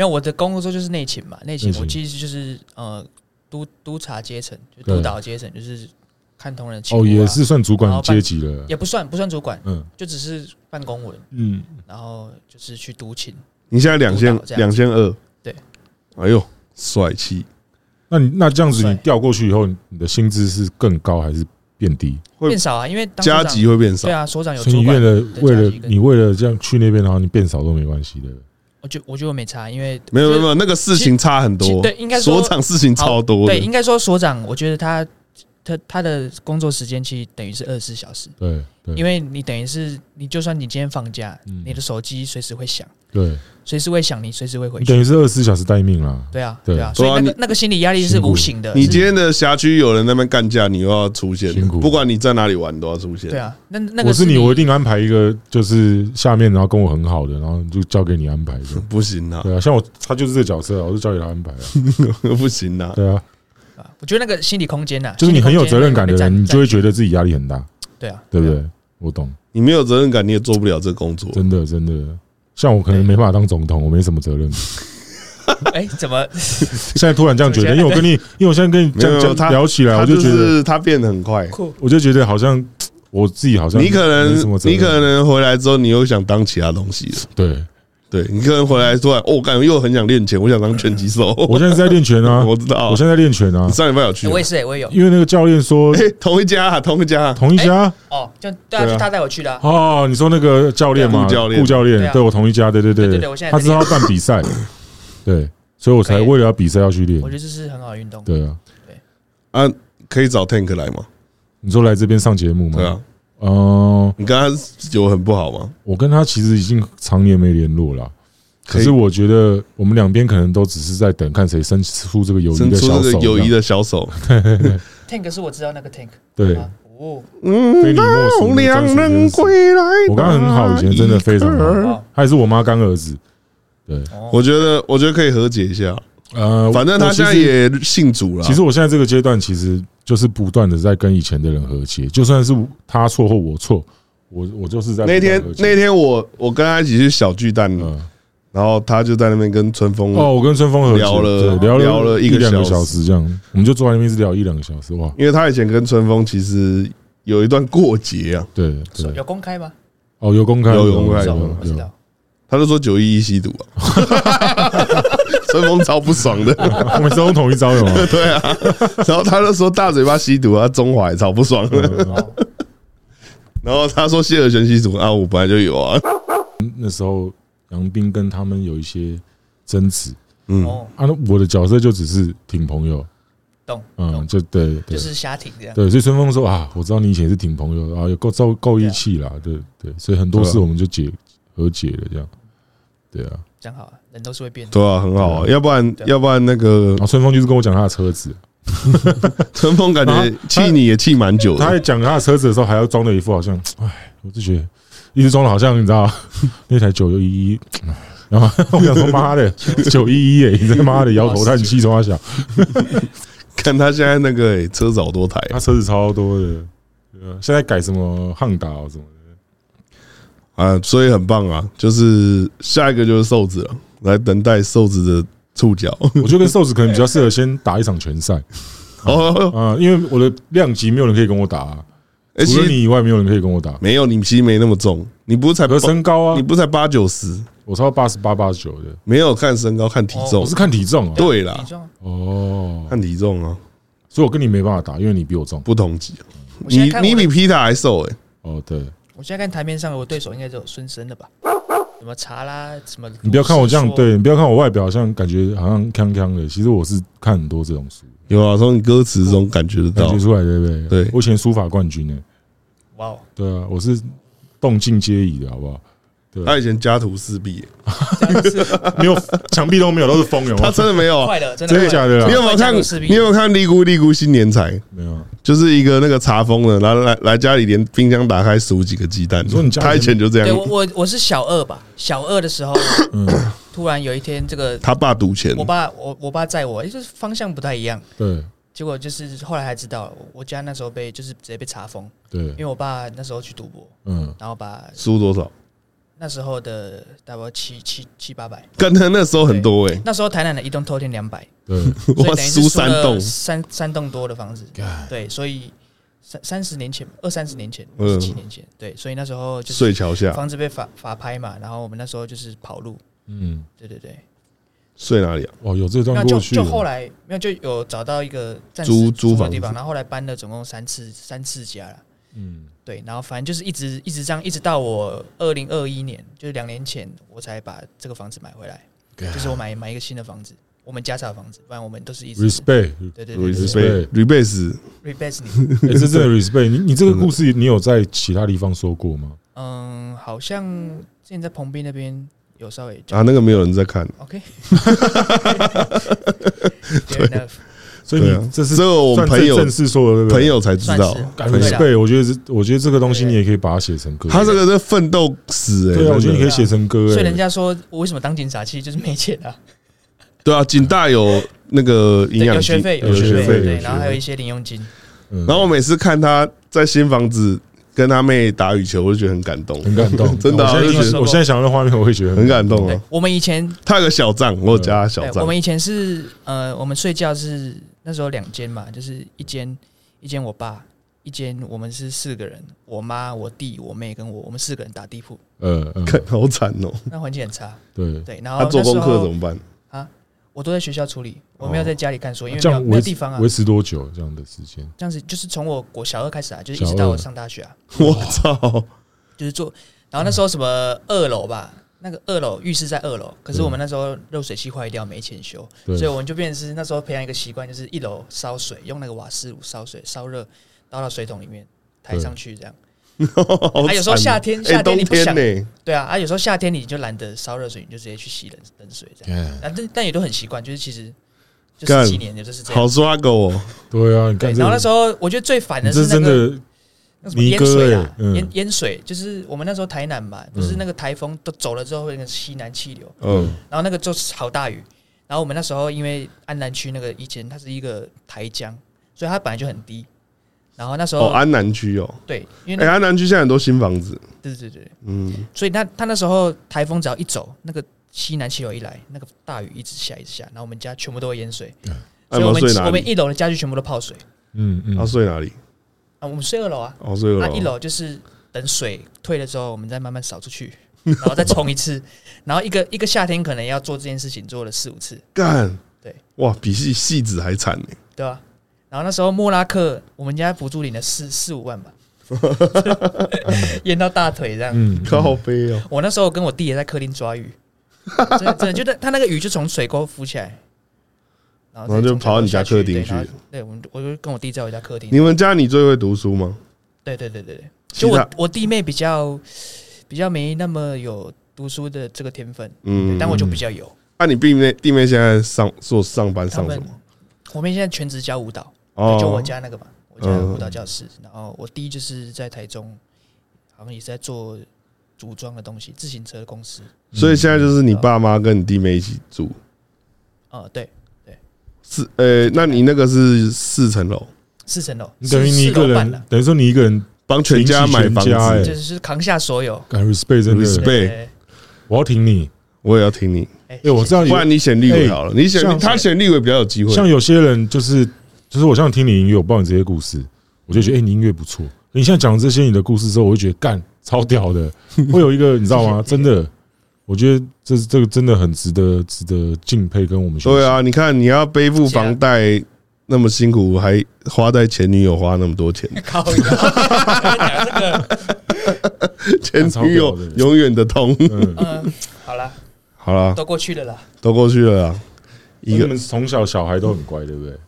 没有，我的工作就是内勤嘛，内勤我其实就是呃。督督察阶层，就督导阶层，就是看同仁。哦，也是算主管阶级了，也不算不算主管，嗯，就只是办公文，嗯，然后就是去督勤。你现在两千两千二，对，哎呦，帅气！那你那这样子，你调过去以后，你的薪资是更高还是变低？会变少啊，因为加级会变少。对啊，所长有。所以你为了为了你为了这样去那边，然后你变少都没关系的。我觉我觉得我没差，因为没有没有那个事情差很多。对，应该说所长事情超多。对，应该说所长，我觉得他他他的工作时间其实等于是二十四小时。对，因为你等于是你就算你今天放假，你的手机随时会响。对，随时会响，你随时会回去。等于是二十四小时待命啦。对啊，对啊，所以那个那个心理压力是无形的。你今天的辖区有人那边干架，你又要出现，辛苦。不管你在哪里玩，都要出现。对啊，那那个我是你，我一定安排一个，就是下面然后跟我很好的，然后就交给你安排。不行啊，对啊，像我他就是这个角色，我就交给他安排啊。不行啊，对啊。我觉得那个心理空间呐，就是你很有责任感的人，你就会觉得自己压力很大。对啊，对不对？我懂。你没有责任感，你也做不了这工作。真的，真的。像我可能没办法当总统，我没什么责任。(laughs) 哎，怎么 (laughs) 现在突然这样觉得？因为我跟你，因为我现在跟你这样讲聊起来，我就觉得他变得很快。我就觉得好像我自己好像你可能你可能回来之后，你又想当其他东西了。对。对，你可能回来突然，哦，我感觉又很想练拳，我想当拳击手。(laughs) 我现在在练拳啊，(laughs) 我知道，我现在在练拳啊。上礼拜有去，我也是，我也有。因为那个教练说，(laughs) 同一家，同一家，同一家。哦，就对啊，就他带我去的。哦，你说那个教练嘛，教练，顾教练，对我同一家，对对对对。他知道要办比赛，对，所以我才为了要比赛要去练。我觉得这是很好的运动。对啊，对啊，可以找 Tank 来吗？你说来这边上节目吗？对啊。哦，你跟他有很不好吗？我跟他其实已经常年没联络了。可是我觉得我们两边可能都只是在等看谁伸出这个友谊的小手，友谊的小手。(laughs) Tank 是我知道那个 Tank，对，哦，嗯，非你莫属。两人归来，我刚刚很好，以前真的非常好，他也是我妈干儿子。对，我觉得我觉得可以和解一下。呃，反正他现在也信主了。其实我现在这个阶段，其实就是不断的在跟以前的人和解，就算是他错或我错，我我就是在那天那天我我跟他一起去小巨蛋。然后他就在那边跟春风哦，我跟春风聊了聊聊了一个两个小时这样，我们就坐在那边一直聊一两个小时哇。因为他以前跟春风其实有一段过节啊，对，有公开吗？哦，有公开，有公开，有。他就说九一一吸毒啊，(laughs) (laughs) 春风超不爽的，(laughs) 我们是用同一招的吗？(laughs) 对啊，然后他就说大嘴巴吸毒啊，中华也超不爽的。然后他说谢尔泉吸毒啊，我本来就有啊，那时候。杨斌跟他们有一些争执，嗯，啊，我的角色就只是挺朋友，懂，嗯，就对，就是瞎挺这样，对，所以春风说啊，我知道你以前是挺朋友，啊，有够够够义气啦，对对，所以很多事我们就解和解了，这样，对啊，讲好了，人都是会变的，对啊，很好啊，要不然要不然那个，啊，春风就是跟我讲他的车子，(laughs) 春风感觉气你也气蛮久，他在讲他的车子的时候，还要装的一副好像，哎，我就觉得。一直装的好像你知道 (laughs) 那台九一一，然后 (laughs) 我想说妈的九一一耶，你在妈的摇头叹气，说话小。看他现在那个车子好多台，他车子超多的，现在改什么汉达什么的啊，所以很棒啊。就是下一个就是瘦子了，来等待瘦子的触角。(laughs) 我觉得跟瘦子可能比较适合先打一场拳赛 (laughs) 哦，啊，因为我的量级没有人可以跟我打。除了你以外，没有人可以跟我打。没有，你其实没那么重，你不是才身高啊？你不是才八九十？我超八十八、八十九的。没有看身高，看体重。我是看体重啊。对啦，体重哦，看体重啊。所以我跟你没办法打，因为你比我重，不同级。你你比皮塔还瘦哎！哦，对，我现在看台面上的我对手应该只有孙生的吧？什么查啦什么？你不要看我这样，对你不要看我外表，好像感觉好像康康的。其实我是看很多这种书，有啊，从你歌词中感觉得到，感觉出来对不对？对，我以前书法冠军呢。哇哦，对啊，我是动静皆宜的，好不好？他以前家徒四壁，(laughs) 没有墙壁都没有，都是风有。他真的没有，真的假的？你有没有看？你有没有看《利姑利姑新年财》？没有，就是一个那个查封的，然后来来家里连冰箱打开数几个鸡蛋。说你他以前就这样。我我我是小二吧，小二的时候，突然有一天，这个他爸赌钱，我爸我我爸载我，就是方向不太一样。对，结果就是后来才知道，我家那时候被就是直接被查封。对，因为我爸那时候去赌博，嗯，然后把输多少？那时候的大概七七七八百，跟他那时候很多哎。那时候台南的一栋偷天两百，对，我输三栋，三三栋多的房子，对，所以三三十年前，二三十年前，十七年前，对，所以那时候就睡桥下，房子被法法拍嘛，然后我们那时候就是跑路，嗯，对对对，睡哪里啊？哦，有这段过去，就后来没有就有找到一个租租房的地方，然后后来搬了总共三次三次家了。嗯，对，然后反正就是一直一直这样，一直到我二零二一年，就是两年前，我才把这个房子买回来。就是我买买一个新的房子，我们家的房子，不然我们都是一直 respect，对对对，respect，respect，respect，你 (laughs) 这真的 respect。你你这个故事你有在其他地方说过吗？(laughs) 嗯，好像之前在彭斌那边有稍微啊，那个没有人在看。OK，对。(laughs) 所以你这是这个我们朋友正式说的，朋友才知道。对，我觉得这，我觉得这个东西你也可以把它写成歌。他这个是奋斗史，哎，对啊，我觉得你可以写成歌。所以人家说我为什么当警察，其实就是没钱啊。对啊，警大有那个营养有学费，有学费，对，然后还有一些零用金。然后我每次看他在新房子跟他妹打羽球，我就觉得很感动，很感动，(laughs) 真的。我现在想到画面，我会觉得很感动啊。我们以前他有个小帐，我有加小帐。我们以前是呃，我们睡觉是。那时候两间嘛，就是一间一间我爸，一间我们是四个人，我妈、我弟、我妹跟我，我们四个人打地铺。嗯 (laughs) 嗯，好惨哦。那环境很差。(laughs) 对对，然后他做功课怎么办啊？我都在学校处理，我没有在家里看书，因为这样没有地方啊。维持多久这样的时间？这样子就是从我国小二开始啊，就是一直到我上大学啊。我操！就是做，然后那时候什么二楼吧。那个二楼浴室在二楼，可是我们那时候热水器坏掉没钱修，所以我们就变成是那时候培养一个习惯，就是一楼烧水，用那个瓦斯炉烧水，烧热倒到水桶里面抬上去这样。(laughs) 啊，有时候夏天夏天你不想，对啊，啊有时候夏天你就懒得烧热水，你就直接去洗冷冷水这样。啊，但但也都很习惯，就是其实就是几年也就是这样。好抓狗哦，对啊，你看。然后那时候我觉得最烦的是那个。那什么淹水啊？淹淹水就是我们那时候台南嘛，不是那个台风都走了之后会那个西南气流，嗯，然后那个就是好大雨，然后我们那时候因为安南区那个以前它是一个台江，所以它本来就很低，然后那时候哦安南区哦，对，因为安南区现在很多新房子，对对对，嗯，所以他他那时候台风只要一走，那个西南气流一来，那个大雨一直下一直下，然后我们家全部都会淹水，所以我们我们一楼的家具全部都泡水，嗯嗯，他睡哪里？啊，我们睡二楼啊，哦，睡二楼。那一楼就是等水退了之后，我们再慢慢扫出去，然后再冲一次，然后一个一个夏天可能要做这件事情，做了四五次。干，对，哇，比戏戏子还惨呢，对吧？然后那时候莫拉克，我们家补助领了四四五万吧，(laughs) 淹到大腿这样，嗯，好悲哦。我那时候跟我弟也在客厅抓鱼，真的真的，就他那个鱼就从水沟浮起来。然后就跑到你家客厅去。对，我我就跟我弟在我家客厅。你们家你最会读书吗？对对对对对，就我我弟妹比较比较没那么有读书的这个天分，嗯，但我就比较有。那你弟妹弟妹现在上做上班上什么？我们现在全职教舞蹈，就我家那个嘛，我家舞蹈教室。然后我弟就是在台中，好像也是在做组装的东西，自行车的公司。所以现在就是你爸妈跟你弟妹一起住。哦，对。四呃，那你那个是四层楼，四层楼，等于你一个人，等于说你一个人帮全家买房子，就是扛下所有。感 respect 真的。Respect，我要挺你，我也要挺你。哎，我知道，不然你选立委好了，你选他选立委比较有机会。像有些人就是就是，我像听你音乐，我报你这些故事，我就觉得哎，你音乐不错。你现在讲这些你的故事之后，我就觉得干超屌的，会有一个你知道吗？(laughs) 真的。我觉得这这个真的很值得值得敬佩，跟我们。对啊，你看你要背负房贷，那么辛苦，还花在前女友花那么多钱，(laughs) 靠 (laughs) 这个前女友永远的痛。嗯，好了，好了，都过去了啦，都过去了啦。一个。从小小孩都很乖，对不对？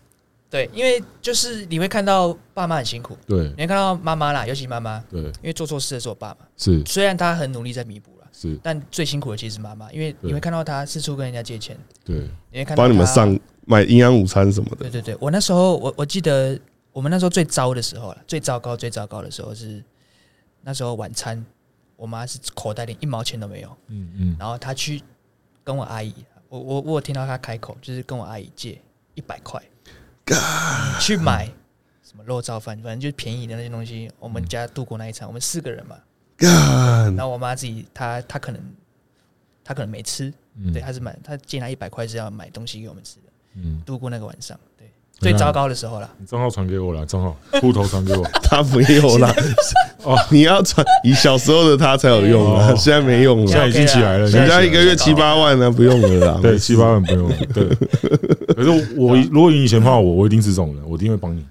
对，因为就是你会看到爸妈很辛苦，对，你会看到妈妈啦，尤其妈妈，对，因为做错事的是我爸嘛，是，虽然他很努力在弥补了，是，但最辛苦的其实是妈妈，因为你会看到她四处跟人家借钱，对，你会看到帮你们上。买营养午餐什么的。对对对，我那时候我我记得我们那时候最糟的时候了，最糟糕最糟糕的时候是那时候晚餐，我妈是口袋里一毛钱都没有。嗯嗯。然后她去跟我阿姨，我我我有听到她开口，就是跟我阿姨借一百块，去买什么肉燥饭，反正就是便宜的那些东西。我们家度过那一餐，我们四个人嘛。然后我妈自己，她她可能她可能没吃，对，她是买她借那一百块是要买东西给我们吃的。嗯，度过那个晚上，对，最糟糕的时候了。账号传给我了，账号户头传给我。(laughs) 他没有了，(laughs) 哦，你要传，你小时候的他才有用啊，现在没用了，现在已经起来了。人家一个月七八万呢，不用了啦。(laughs) 对，七八万不用了。对，可是我如果你以前怕我，我一定是这种人，我一定会帮你，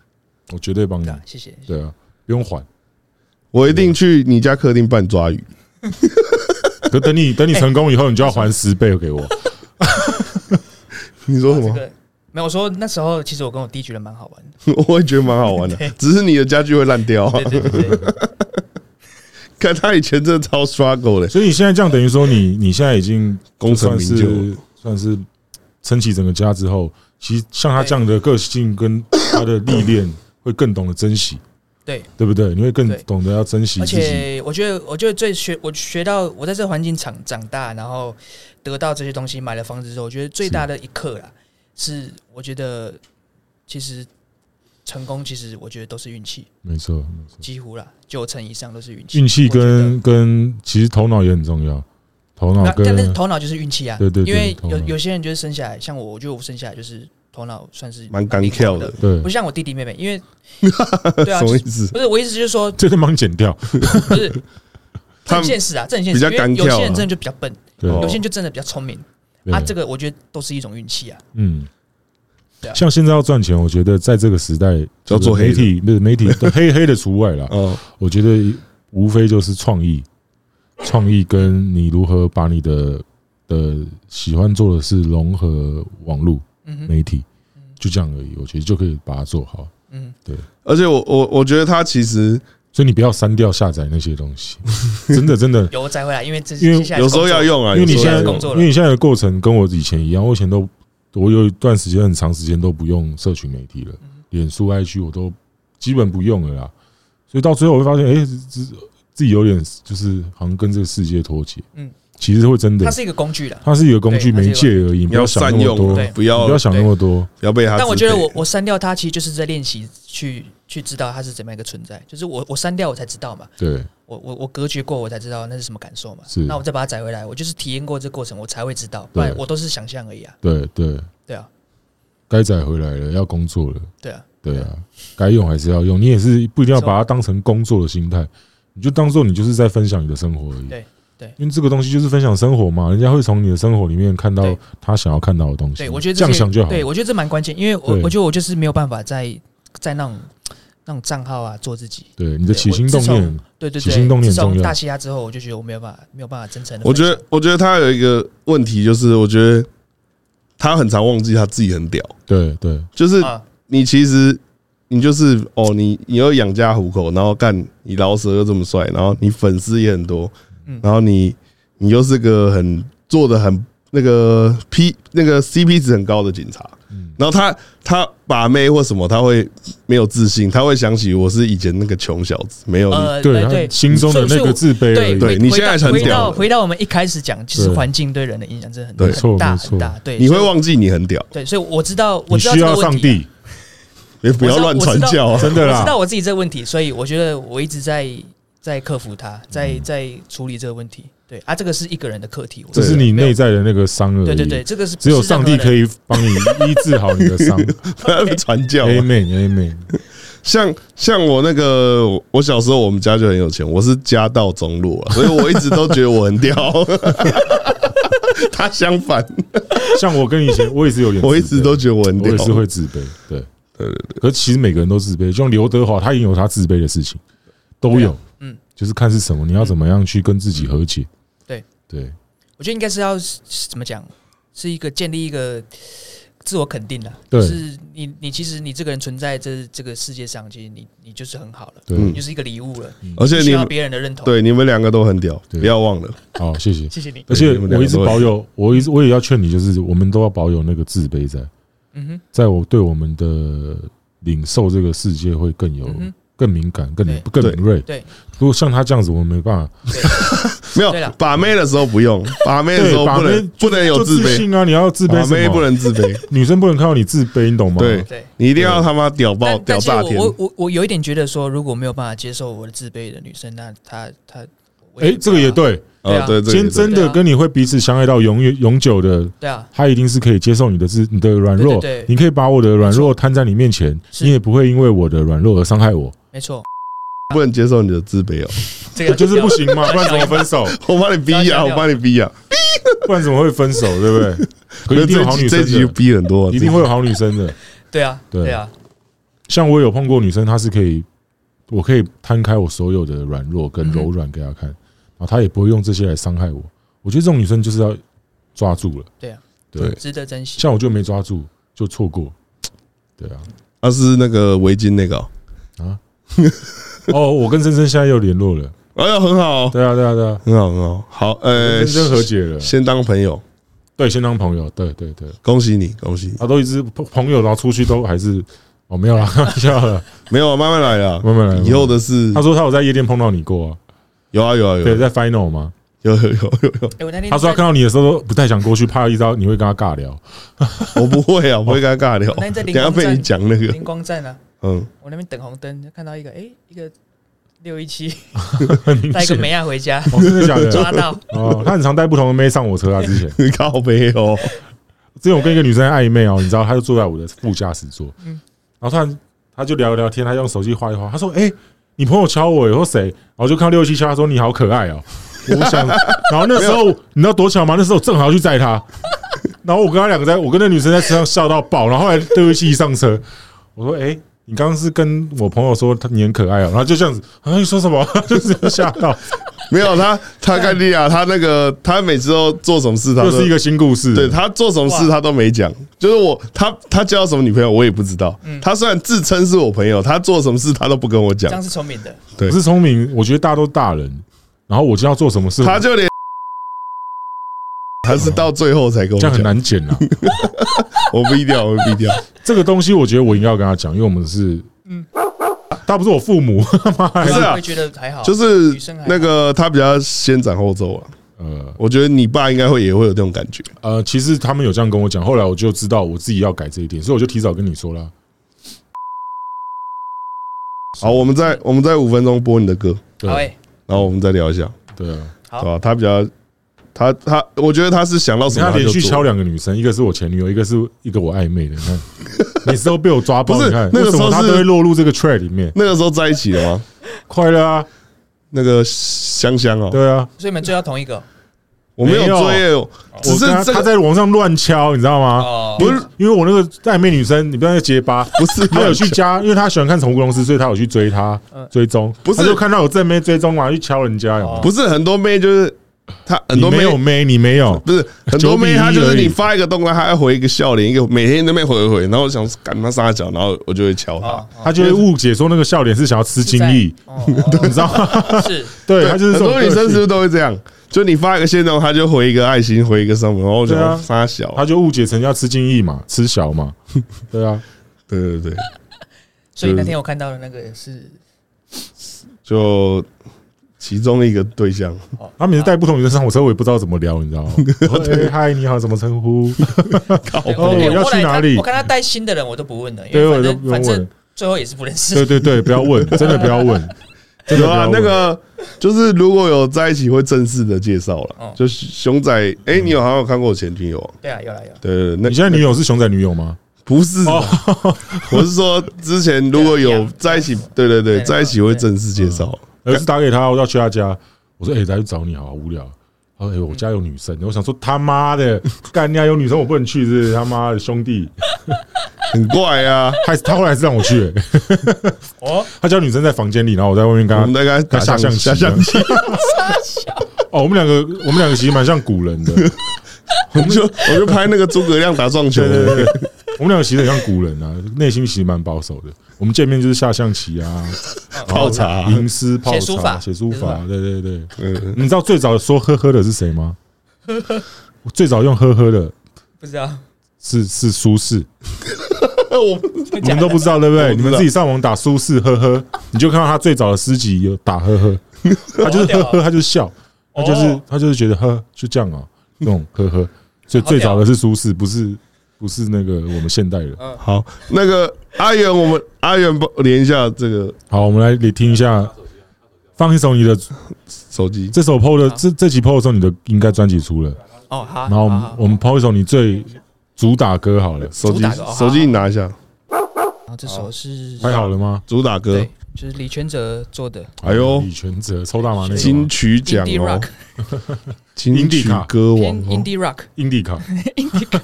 我绝对帮你。谢谢。对啊，不用还，我一定去你家客厅办抓鱼。(laughs) 可等你 (laughs) 等你成功以后，你就要还十倍给我。(laughs) 你说什么？没有，我说那时候其实我跟我弟觉得蛮好玩的，我也觉得蛮好玩的，只是你的家具会烂掉。对对对，看他以前真的超 struggle 的，所以你现在这样等于说你你现在已经功成名就，算是撑起整个家之后，其实像他这样的个性跟他的历练，会更懂得珍惜，对对不对？你会更懂得要珍惜。而且我觉得，我觉得最学我学到我在这个环境长长大，然后。得到这些东西，买了房子之后，我觉得最大的一刻啦，是我觉得其实成功，其实我觉得都是运气，没错，几乎啦，九成以上都是运气。运气跟跟其实头脑也很重要，头脑跟但是头脑就是运气啊，对对，因为有有些人就是生下来，像我，我觉得我生下来就是头脑算是蛮刚跳的，对，不像我弟弟妹妹，因为 (laughs) 对啊，什么意思？不是我意思就是说，(laughs) 这个忙剪掉，不是，(laughs) 这很现实啊，这很现实，因为有些人真的就比较笨。有些人就真的比较聪明，啊，这个我觉得都是一种运气啊。嗯，像现在要赚钱，我觉得在这个时代叫做媒体，不是媒体黑黑的除外了。哦，我觉得无非就是创意，创意跟你如何把你的的喜欢做的事融合网络媒体，就这样而已。我觉得就可以把它做好。嗯，对。而且我我我觉得它其实。所以你不要删掉下载那些东西，(laughs) 真的真的有载回来，因为这因为有时候要用啊，因为你现在工作，因为你现在的过程跟我以前一样，我以前都我有一段时间很长时间都不用社群媒体了，脸书、IG 我都基本不用了啦。所以到最后我会发现，哎，自自己有点就是好像跟这个世界脱节。嗯。其实会真的，它是一个工具的，它是一个工具媒介而已，不要想那么多，不要不要想那么多，不要被它。但我觉得我我删掉它，其实就是在练习去去知道它是怎么样一个存在。就是我我删掉我才知道嘛，对，我我我隔绝过我才知道那是什么感受嘛。是，那我再把它载回来，我就是体验过这个过程，我才会知道。不然我都是想象而已啊。对对对啊，该载回来了，要工作了。对啊对啊，该用还是要用。你也是不一定要把它当成工作的心态，你就当做你就是在分享你的生活而已。对。对，因为这个东西就是分享生活嘛，人家会从你的生活里面看到他想要看到的东西。对，我觉得这样想就好。对，我觉得这蛮关键，因为我我觉得我就是没有办法在在那种那种账号啊做自己。对，你的起心动念，对对对，起心动念重要。大嘻哈之后，我就觉得我没有办法没有办法真诚的。我觉得我觉得他有一个问题，就是我觉得他很常忘记他自己很屌。对对，就是你其实你就是哦，你你要养家糊口，然后干你老舍又这么帅，然后你粉丝也很多。然后你，你又是个很做的很那个 P 那个 CP 值很高的警察，然后他他把妹或什么，他会没有自信，他会想起我是以前那个穷小子，没有对对心中的那个自卑。对，你现在很屌。回到我们一开始讲，其实环境对人的影响真的很很大很大。对，你会忘记你很屌。对，所以我知道，我知道需要上帝，也不要乱传教，真的啦。我知道我自己这个问题，所以我觉得我一直在。在克服它，在在处理这个问题。对啊，这个是一个人的课题。这是你内在的那个伤而已。对对对，这个是只有上帝可以帮你医治好你的伤。(laughs) 传教，(laughs) Amen，Amen。像像我那个，我小时候我们家就很有钱，我是家道中落，(laughs) 所以我一直都觉得我很屌。他相反，像我跟以前，我也是有点，我一直都觉得我很屌，我也是会自卑。对。对对对。可是其实每个人都自卑，就像刘德华，他也有他自卑的事情，都有。嗯，就是看是什么，你要怎么样去跟自己和解。对。对，我觉得应该是要怎么讲，是一个建立一个。自我肯定的，就，是你，你其实你这个人存在这这个世界上，其实你你就是很好了，对，你就是一个礼物了，而且你需要别人的认同，对，你们两个都很屌，不要忘了，好，谢谢，(laughs) 谢谢你，而且我一直保有，我一直我也要劝你，就是我们都要保有那个自卑在，嗯哼，在我对我们的领受这个世界会更有。更敏感，更更敏锐。对，如果像他这样子，我们没办法。(laughs) 没有把妹的时候不用，把妹的时候不能不能有自卑啊！你要自卑，把妹不能自卑，(laughs) 女生不能看到你自卑，你懂吗？对，你一定要他妈屌爆屌炸天！我我我有一点觉得说，如果没有办法接受我的自卑的女生，那她她，哎，这个也对。对啊，对，今天真的跟你会彼此相爱到永远永久的，对啊，他一定是可以接受你的自你的软弱，你可以把我的软弱摊在你面前，你也不会因为我的软弱而伤害我。没错。不能接受你的自卑哦，这个就是不行嘛，不然怎么分手？我帮你逼啊，我帮你逼啊，不然怎么会分手？对不对？(laughs) 可一定有好女生，这集逼很多，一定会有好女生的。对啊，对啊。像我有碰过女生，她是可以，我可以摊开我所有的软弱跟柔软给她看，然后她也不会用这些来伤害我。我觉得这种女生就是要抓住了。对啊，对，值得珍惜。像我就没抓住，就错过。对啊，她是那个围巾那个啊。(laughs) 哦，我跟珍珍现在又联络了，哎呀，很好，对啊，对啊，对啊，很好，很好，好，呃，珍珍和解了，先当朋友，对，先当朋友，对对对，恭喜你，恭喜你，他都一直朋友，然后出去都还是，哦，没有啦，(laughs) 开玩笑了，没有，慢慢来啦，慢慢来，以后的事，他说他有在夜店碰到你过，有啊有啊有，对，在 final 吗？有有有有有，他说他看到你的时候都不太想过去，怕一招你会跟他尬聊，我不会啊，我不会跟他尬聊，等下被你讲那个。灵光站啊，嗯，我那边等红灯，看到一个，哎，一个。六一七 (laughs) 带个妹啊回家，真的假的？(laughs) 抓到哦，他很常带不同的妹上我车啊。之前 (laughs) 靠背哦，之前我跟一个女生暧昧哦，你知道，她就坐在我的副驾驶座，嗯，然后突然他就聊聊天，他用手机画一画，他说：“哎，你朋友敲我，我说谁？”然后就看到六一七敲，他说：“你好可爱哦。”我想，然后那时候你知道多巧吗？那时候正好去载他，然后我跟他两个在，我跟那女生在车上笑到爆，然后后来六一七一上车，我说：“哎。”你刚刚是跟我朋友说他你很可爱哦，然后就这样子，啊，你说什么？(laughs) 就是吓到，没有他，他跟你啊，他那个他每次都做什么事，他就是一个新故事。对他做什么事他都没讲，就是我他他交什么女朋友我也不知道。他虽然自称是我朋友，他做什么事他都不跟我讲。这样是聪明的，对，不是聪明。我觉得大家都大人，然后我就要做什么事，他就连。还是到最后才跟我讲，样很难剪啊！(laughs) 我不一定要，我不一定要。这个东西，我觉得我应该要跟他讲，因为我们是，嗯，他不是我父母，(laughs) 不是啊，觉得还好，就是那个他比较先斩后奏啊。呃，我觉得你爸应该会也会有这种感觉。呃，其实他们有这样跟我讲，后来我就知道我自己要改这一点，所以我就提早跟你说了。好，我们在我们在五分钟播你的歌，对，然后我们再聊一下，对啊，好，他比较。他他，我觉得他是想到什么？他连续敲两个女生，一个是我前女友，一个是一个我暧昧的。你看，(laughs) 每次都被我抓包。不是，那个时候他都会落入这个 trap 里面。那个时候在一起了吗？快乐啊，那个香香哦。对啊，所以你们追到同一个？我没有追，只是他在网上乱敲，你知道吗？不是，因为我那个暧昧女生，你不要再结巴。(laughs) 不是，他有去加，因为他喜欢看宠物公司，所以他有去追她追踪。不是，就看到有正妹追踪嘛，去敲人家。不是很多妹就是。他很多没有妹，你没有，不是很多妹，他就是你发一个动态，他要回一个笑脸，一个每天都没回回，然后我想赶他撒脚，然后我就会敲他，他就会误解说那个笑脸是想要吃精液，(laughs) 你知道吗？是，对，他就是很多女生是不是都会这样？就你发一个限动，他就回一个爱心，回一个什么，然后就撒小，他就误解成要吃精液嘛，吃小嘛，(laughs) 对啊，对对对，所以那天我看到的那个是就。其中的一个对象，他每次带不同女生上我车，我也不知道怎么聊，你知道吗？(laughs) 对，嗨，你好，怎么称呼？哦，要去哪里？我看他带新的人，我都不问了，因为反正反正最后也是不认识。对对对，(laughs) 不要问，真的不要问。有啊，那个就是如果有在一起，会正式的介绍了。就是熊仔，哎，你有好像有看过我前女友？对啊，有来有。对，那你现在女友是熊仔女友吗？不是，我是说之前如果有 (laughs) 在一起，对对对，在一起会正式介绍。儿子打给他，我要去他家。我说：“哎，来去找你，好无聊。”他说哎呦，我家有女生，我想说他妈的，(laughs) 干人家有女生我不能去，是他妈的兄弟，(laughs) 很怪啊。他他后来是让我去，(laughs) 哦，他叫女生在房间里，然后我在外面跟他跟他下象棋，下象棋。哦，我们两个我们两个其实蛮像古人的，(laughs) 我们就我就拍那个诸葛亮打撞球，对对对，(laughs) 我们两个其实很像古人啊，内心其实蛮保守的。我们见面就是下象棋啊，(laughs) 泡茶、吟诗、泡茶、写书法，对对对。你知道最早说呵呵的是谁吗？我最早用呵呵的，不知道，是是苏轼。我你们都不知道对不对？你们自己上网打苏轼呵呵，你就看到他最早的诗集有打呵呵，他就是呵呵，他就是笑。他就是他就是觉得呵就这样啊，(laughs) 那种呵呵，所以最早的是苏轼，不是不是那个我们现代人。好，那个阿元，我们阿元帮连一下这个。好，我们来你听一下，放一首你的手机。这首 PO 的这这集 PO 的时候，你的应该专辑出了哦。好，然后我们我们 PO 一首你最主打歌好了，手机手机你拿一下。然后这首是拍好了吗？主打歌。就是李全哲做的，哎呦，李全哲抽大麻那个金曲奖哦，金曲歌王，Indie Rock，Indie 卡，Indie 卡。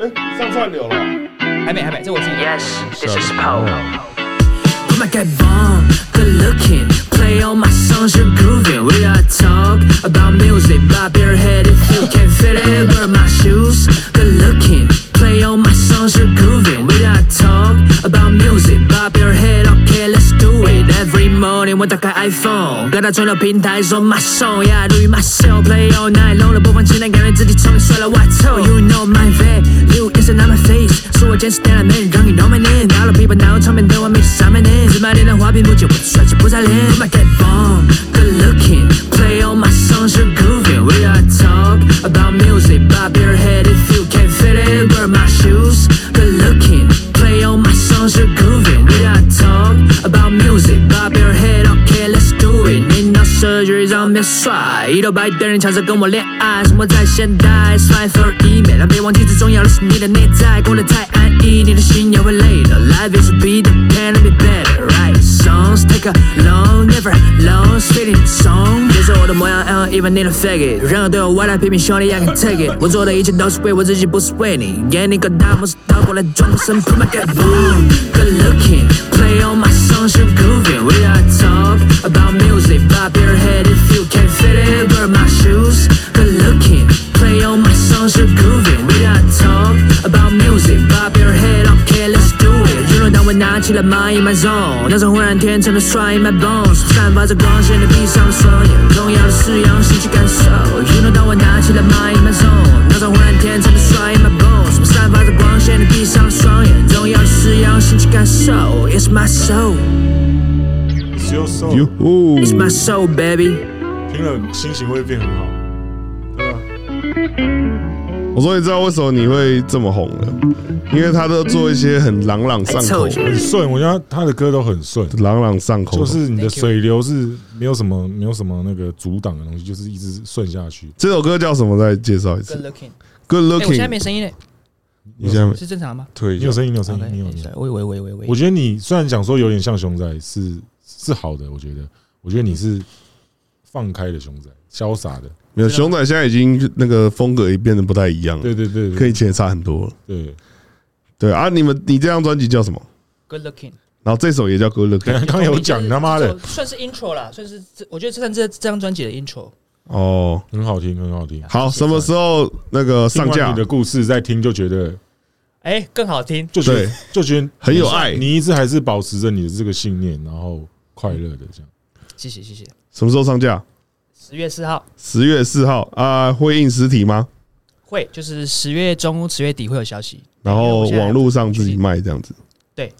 哎，上串流了？还没，还没，这我自己。Yes，this is Paul。my get bomb, good looking. Play all my songs, you're grooving. We gotta talk about music. Bob your head if you can't fit it. Wear my shoes, good looking. Play all my songs, you're grooving. We gotta talk about music. Bob your head, okay, let's do it. Every morning 我打开 iPhone，各大串流平台说 my song, yeah, do it myself. Play all night long 的播放清单，感觉自己从你摔了外头。You know my value, yes, on my face. 是我坚持的 man，让你 know my name。到了 people 拿我唱片的完美上面呢。芝麻点的花瓶不久，我的帅气不再练。My get bomb, good looking, play all my songs, you're grooving. We gotta talk about music, bob your head if songs. We talk about music, 设局让别帅，一头白的人抢着跟我恋爱，生活在现代，Slide for email，但别忘记最重要的是你的内在，过得太安逸，你的心也会累的。Life is a beat, can it be better? right? Songs take a long, never long, sweet song。接受我的模样，and even need a faggot。任何对我外来批评，兄弟，I can take it。我做的一切都是为我自己，不是为你。给你个大拇指，倒过来装个神。Put my get boom, good looking, play on my songs, you're grooving. We gotta talk about music, bob your head if you can't fit it. Wear my shoes, good looking, play all my songs, you're grooving. We gotta talk about music, bob your head, okay, let's do it。娱乐当我拿起了 my in my zone，那种忽然天成的帅 in my bones，散发着光线的闭上双眼，重要的是让心去感受。娱乐当我拿起了 my in my zone，那种忽然天成的帅 in my bones， 散发着光线的闭上双眼，重要的是用心去感受。It's my soul, It's your soul, It's my soul, baby。听了心情会变很好，对吧？我终于知道为什么你会这么红了，因为他都做一些很朗朗上口、很顺。我觉得他的歌都很顺，朗朗上口，就是你的水流是没有什么、没有什么那个阻挡的东西，就是一直顺下去。这首歌叫什么？再介绍一次。Good looking, good looking。我现在没声音嘞，你现在是正常吗？对，你有声音，你有声音，你有声音。喂喂喂喂喂。我觉得你虽然讲说有点像熊仔，是是好的。我觉得，我觉得你是放开的熊仔，潇洒的。没有熊仔现在已经那个风格也变得不太一样了，对对对，跟以前差很多了。对对啊，你们你这张专辑叫什么？Good Looking。然后这首也叫 Good Looking。(laughs) 刚刚有讲他妈的，算是 intro 啦，算是我觉得这算这这张专辑的 intro。哦，很好听，很好听。好，什么时候那个上架？你的故事在听就觉得，哎，更好听，就觉得就觉得很有爱。你一直还是保持着你的这个信念，然后快乐的这样。谢谢谢谢。什么时候上架？十月四号，十月四号啊，会印实体吗？会，就是十月中、十月底会有消息。然后网络上自己卖这样子。对，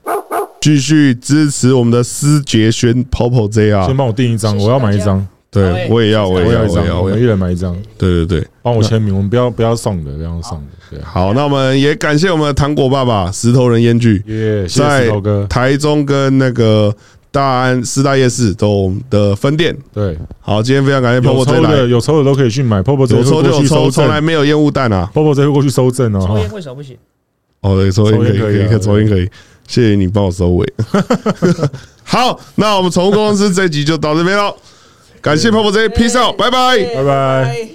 继续支持我们的思杰轩 Popo J 啊！先帮我订一张，我要买一张。对，我也要，我也要一张，我们一人买一张。对对对，帮我签名，我们不要不要送的，不要送的。对，好，那我们也感谢我们的糖果爸爸石头人烟具，在台中跟那个。大安四大夜市都的分店，对，好，今天非常感谢 Popo 抽的，有抽的都可以去买，Popo 有抽就有抽，从来没有烟雾弹啊，Popo 直接过去收证哦。抽烟为什么不行？哦，对，抽烟可以，可以，抽烟可以，谢谢你帮我收尾。(laughs) 好，那我们宠物公司这一集就到这边喽。感谢泡泡 Z，peace out，拜拜，拜拜。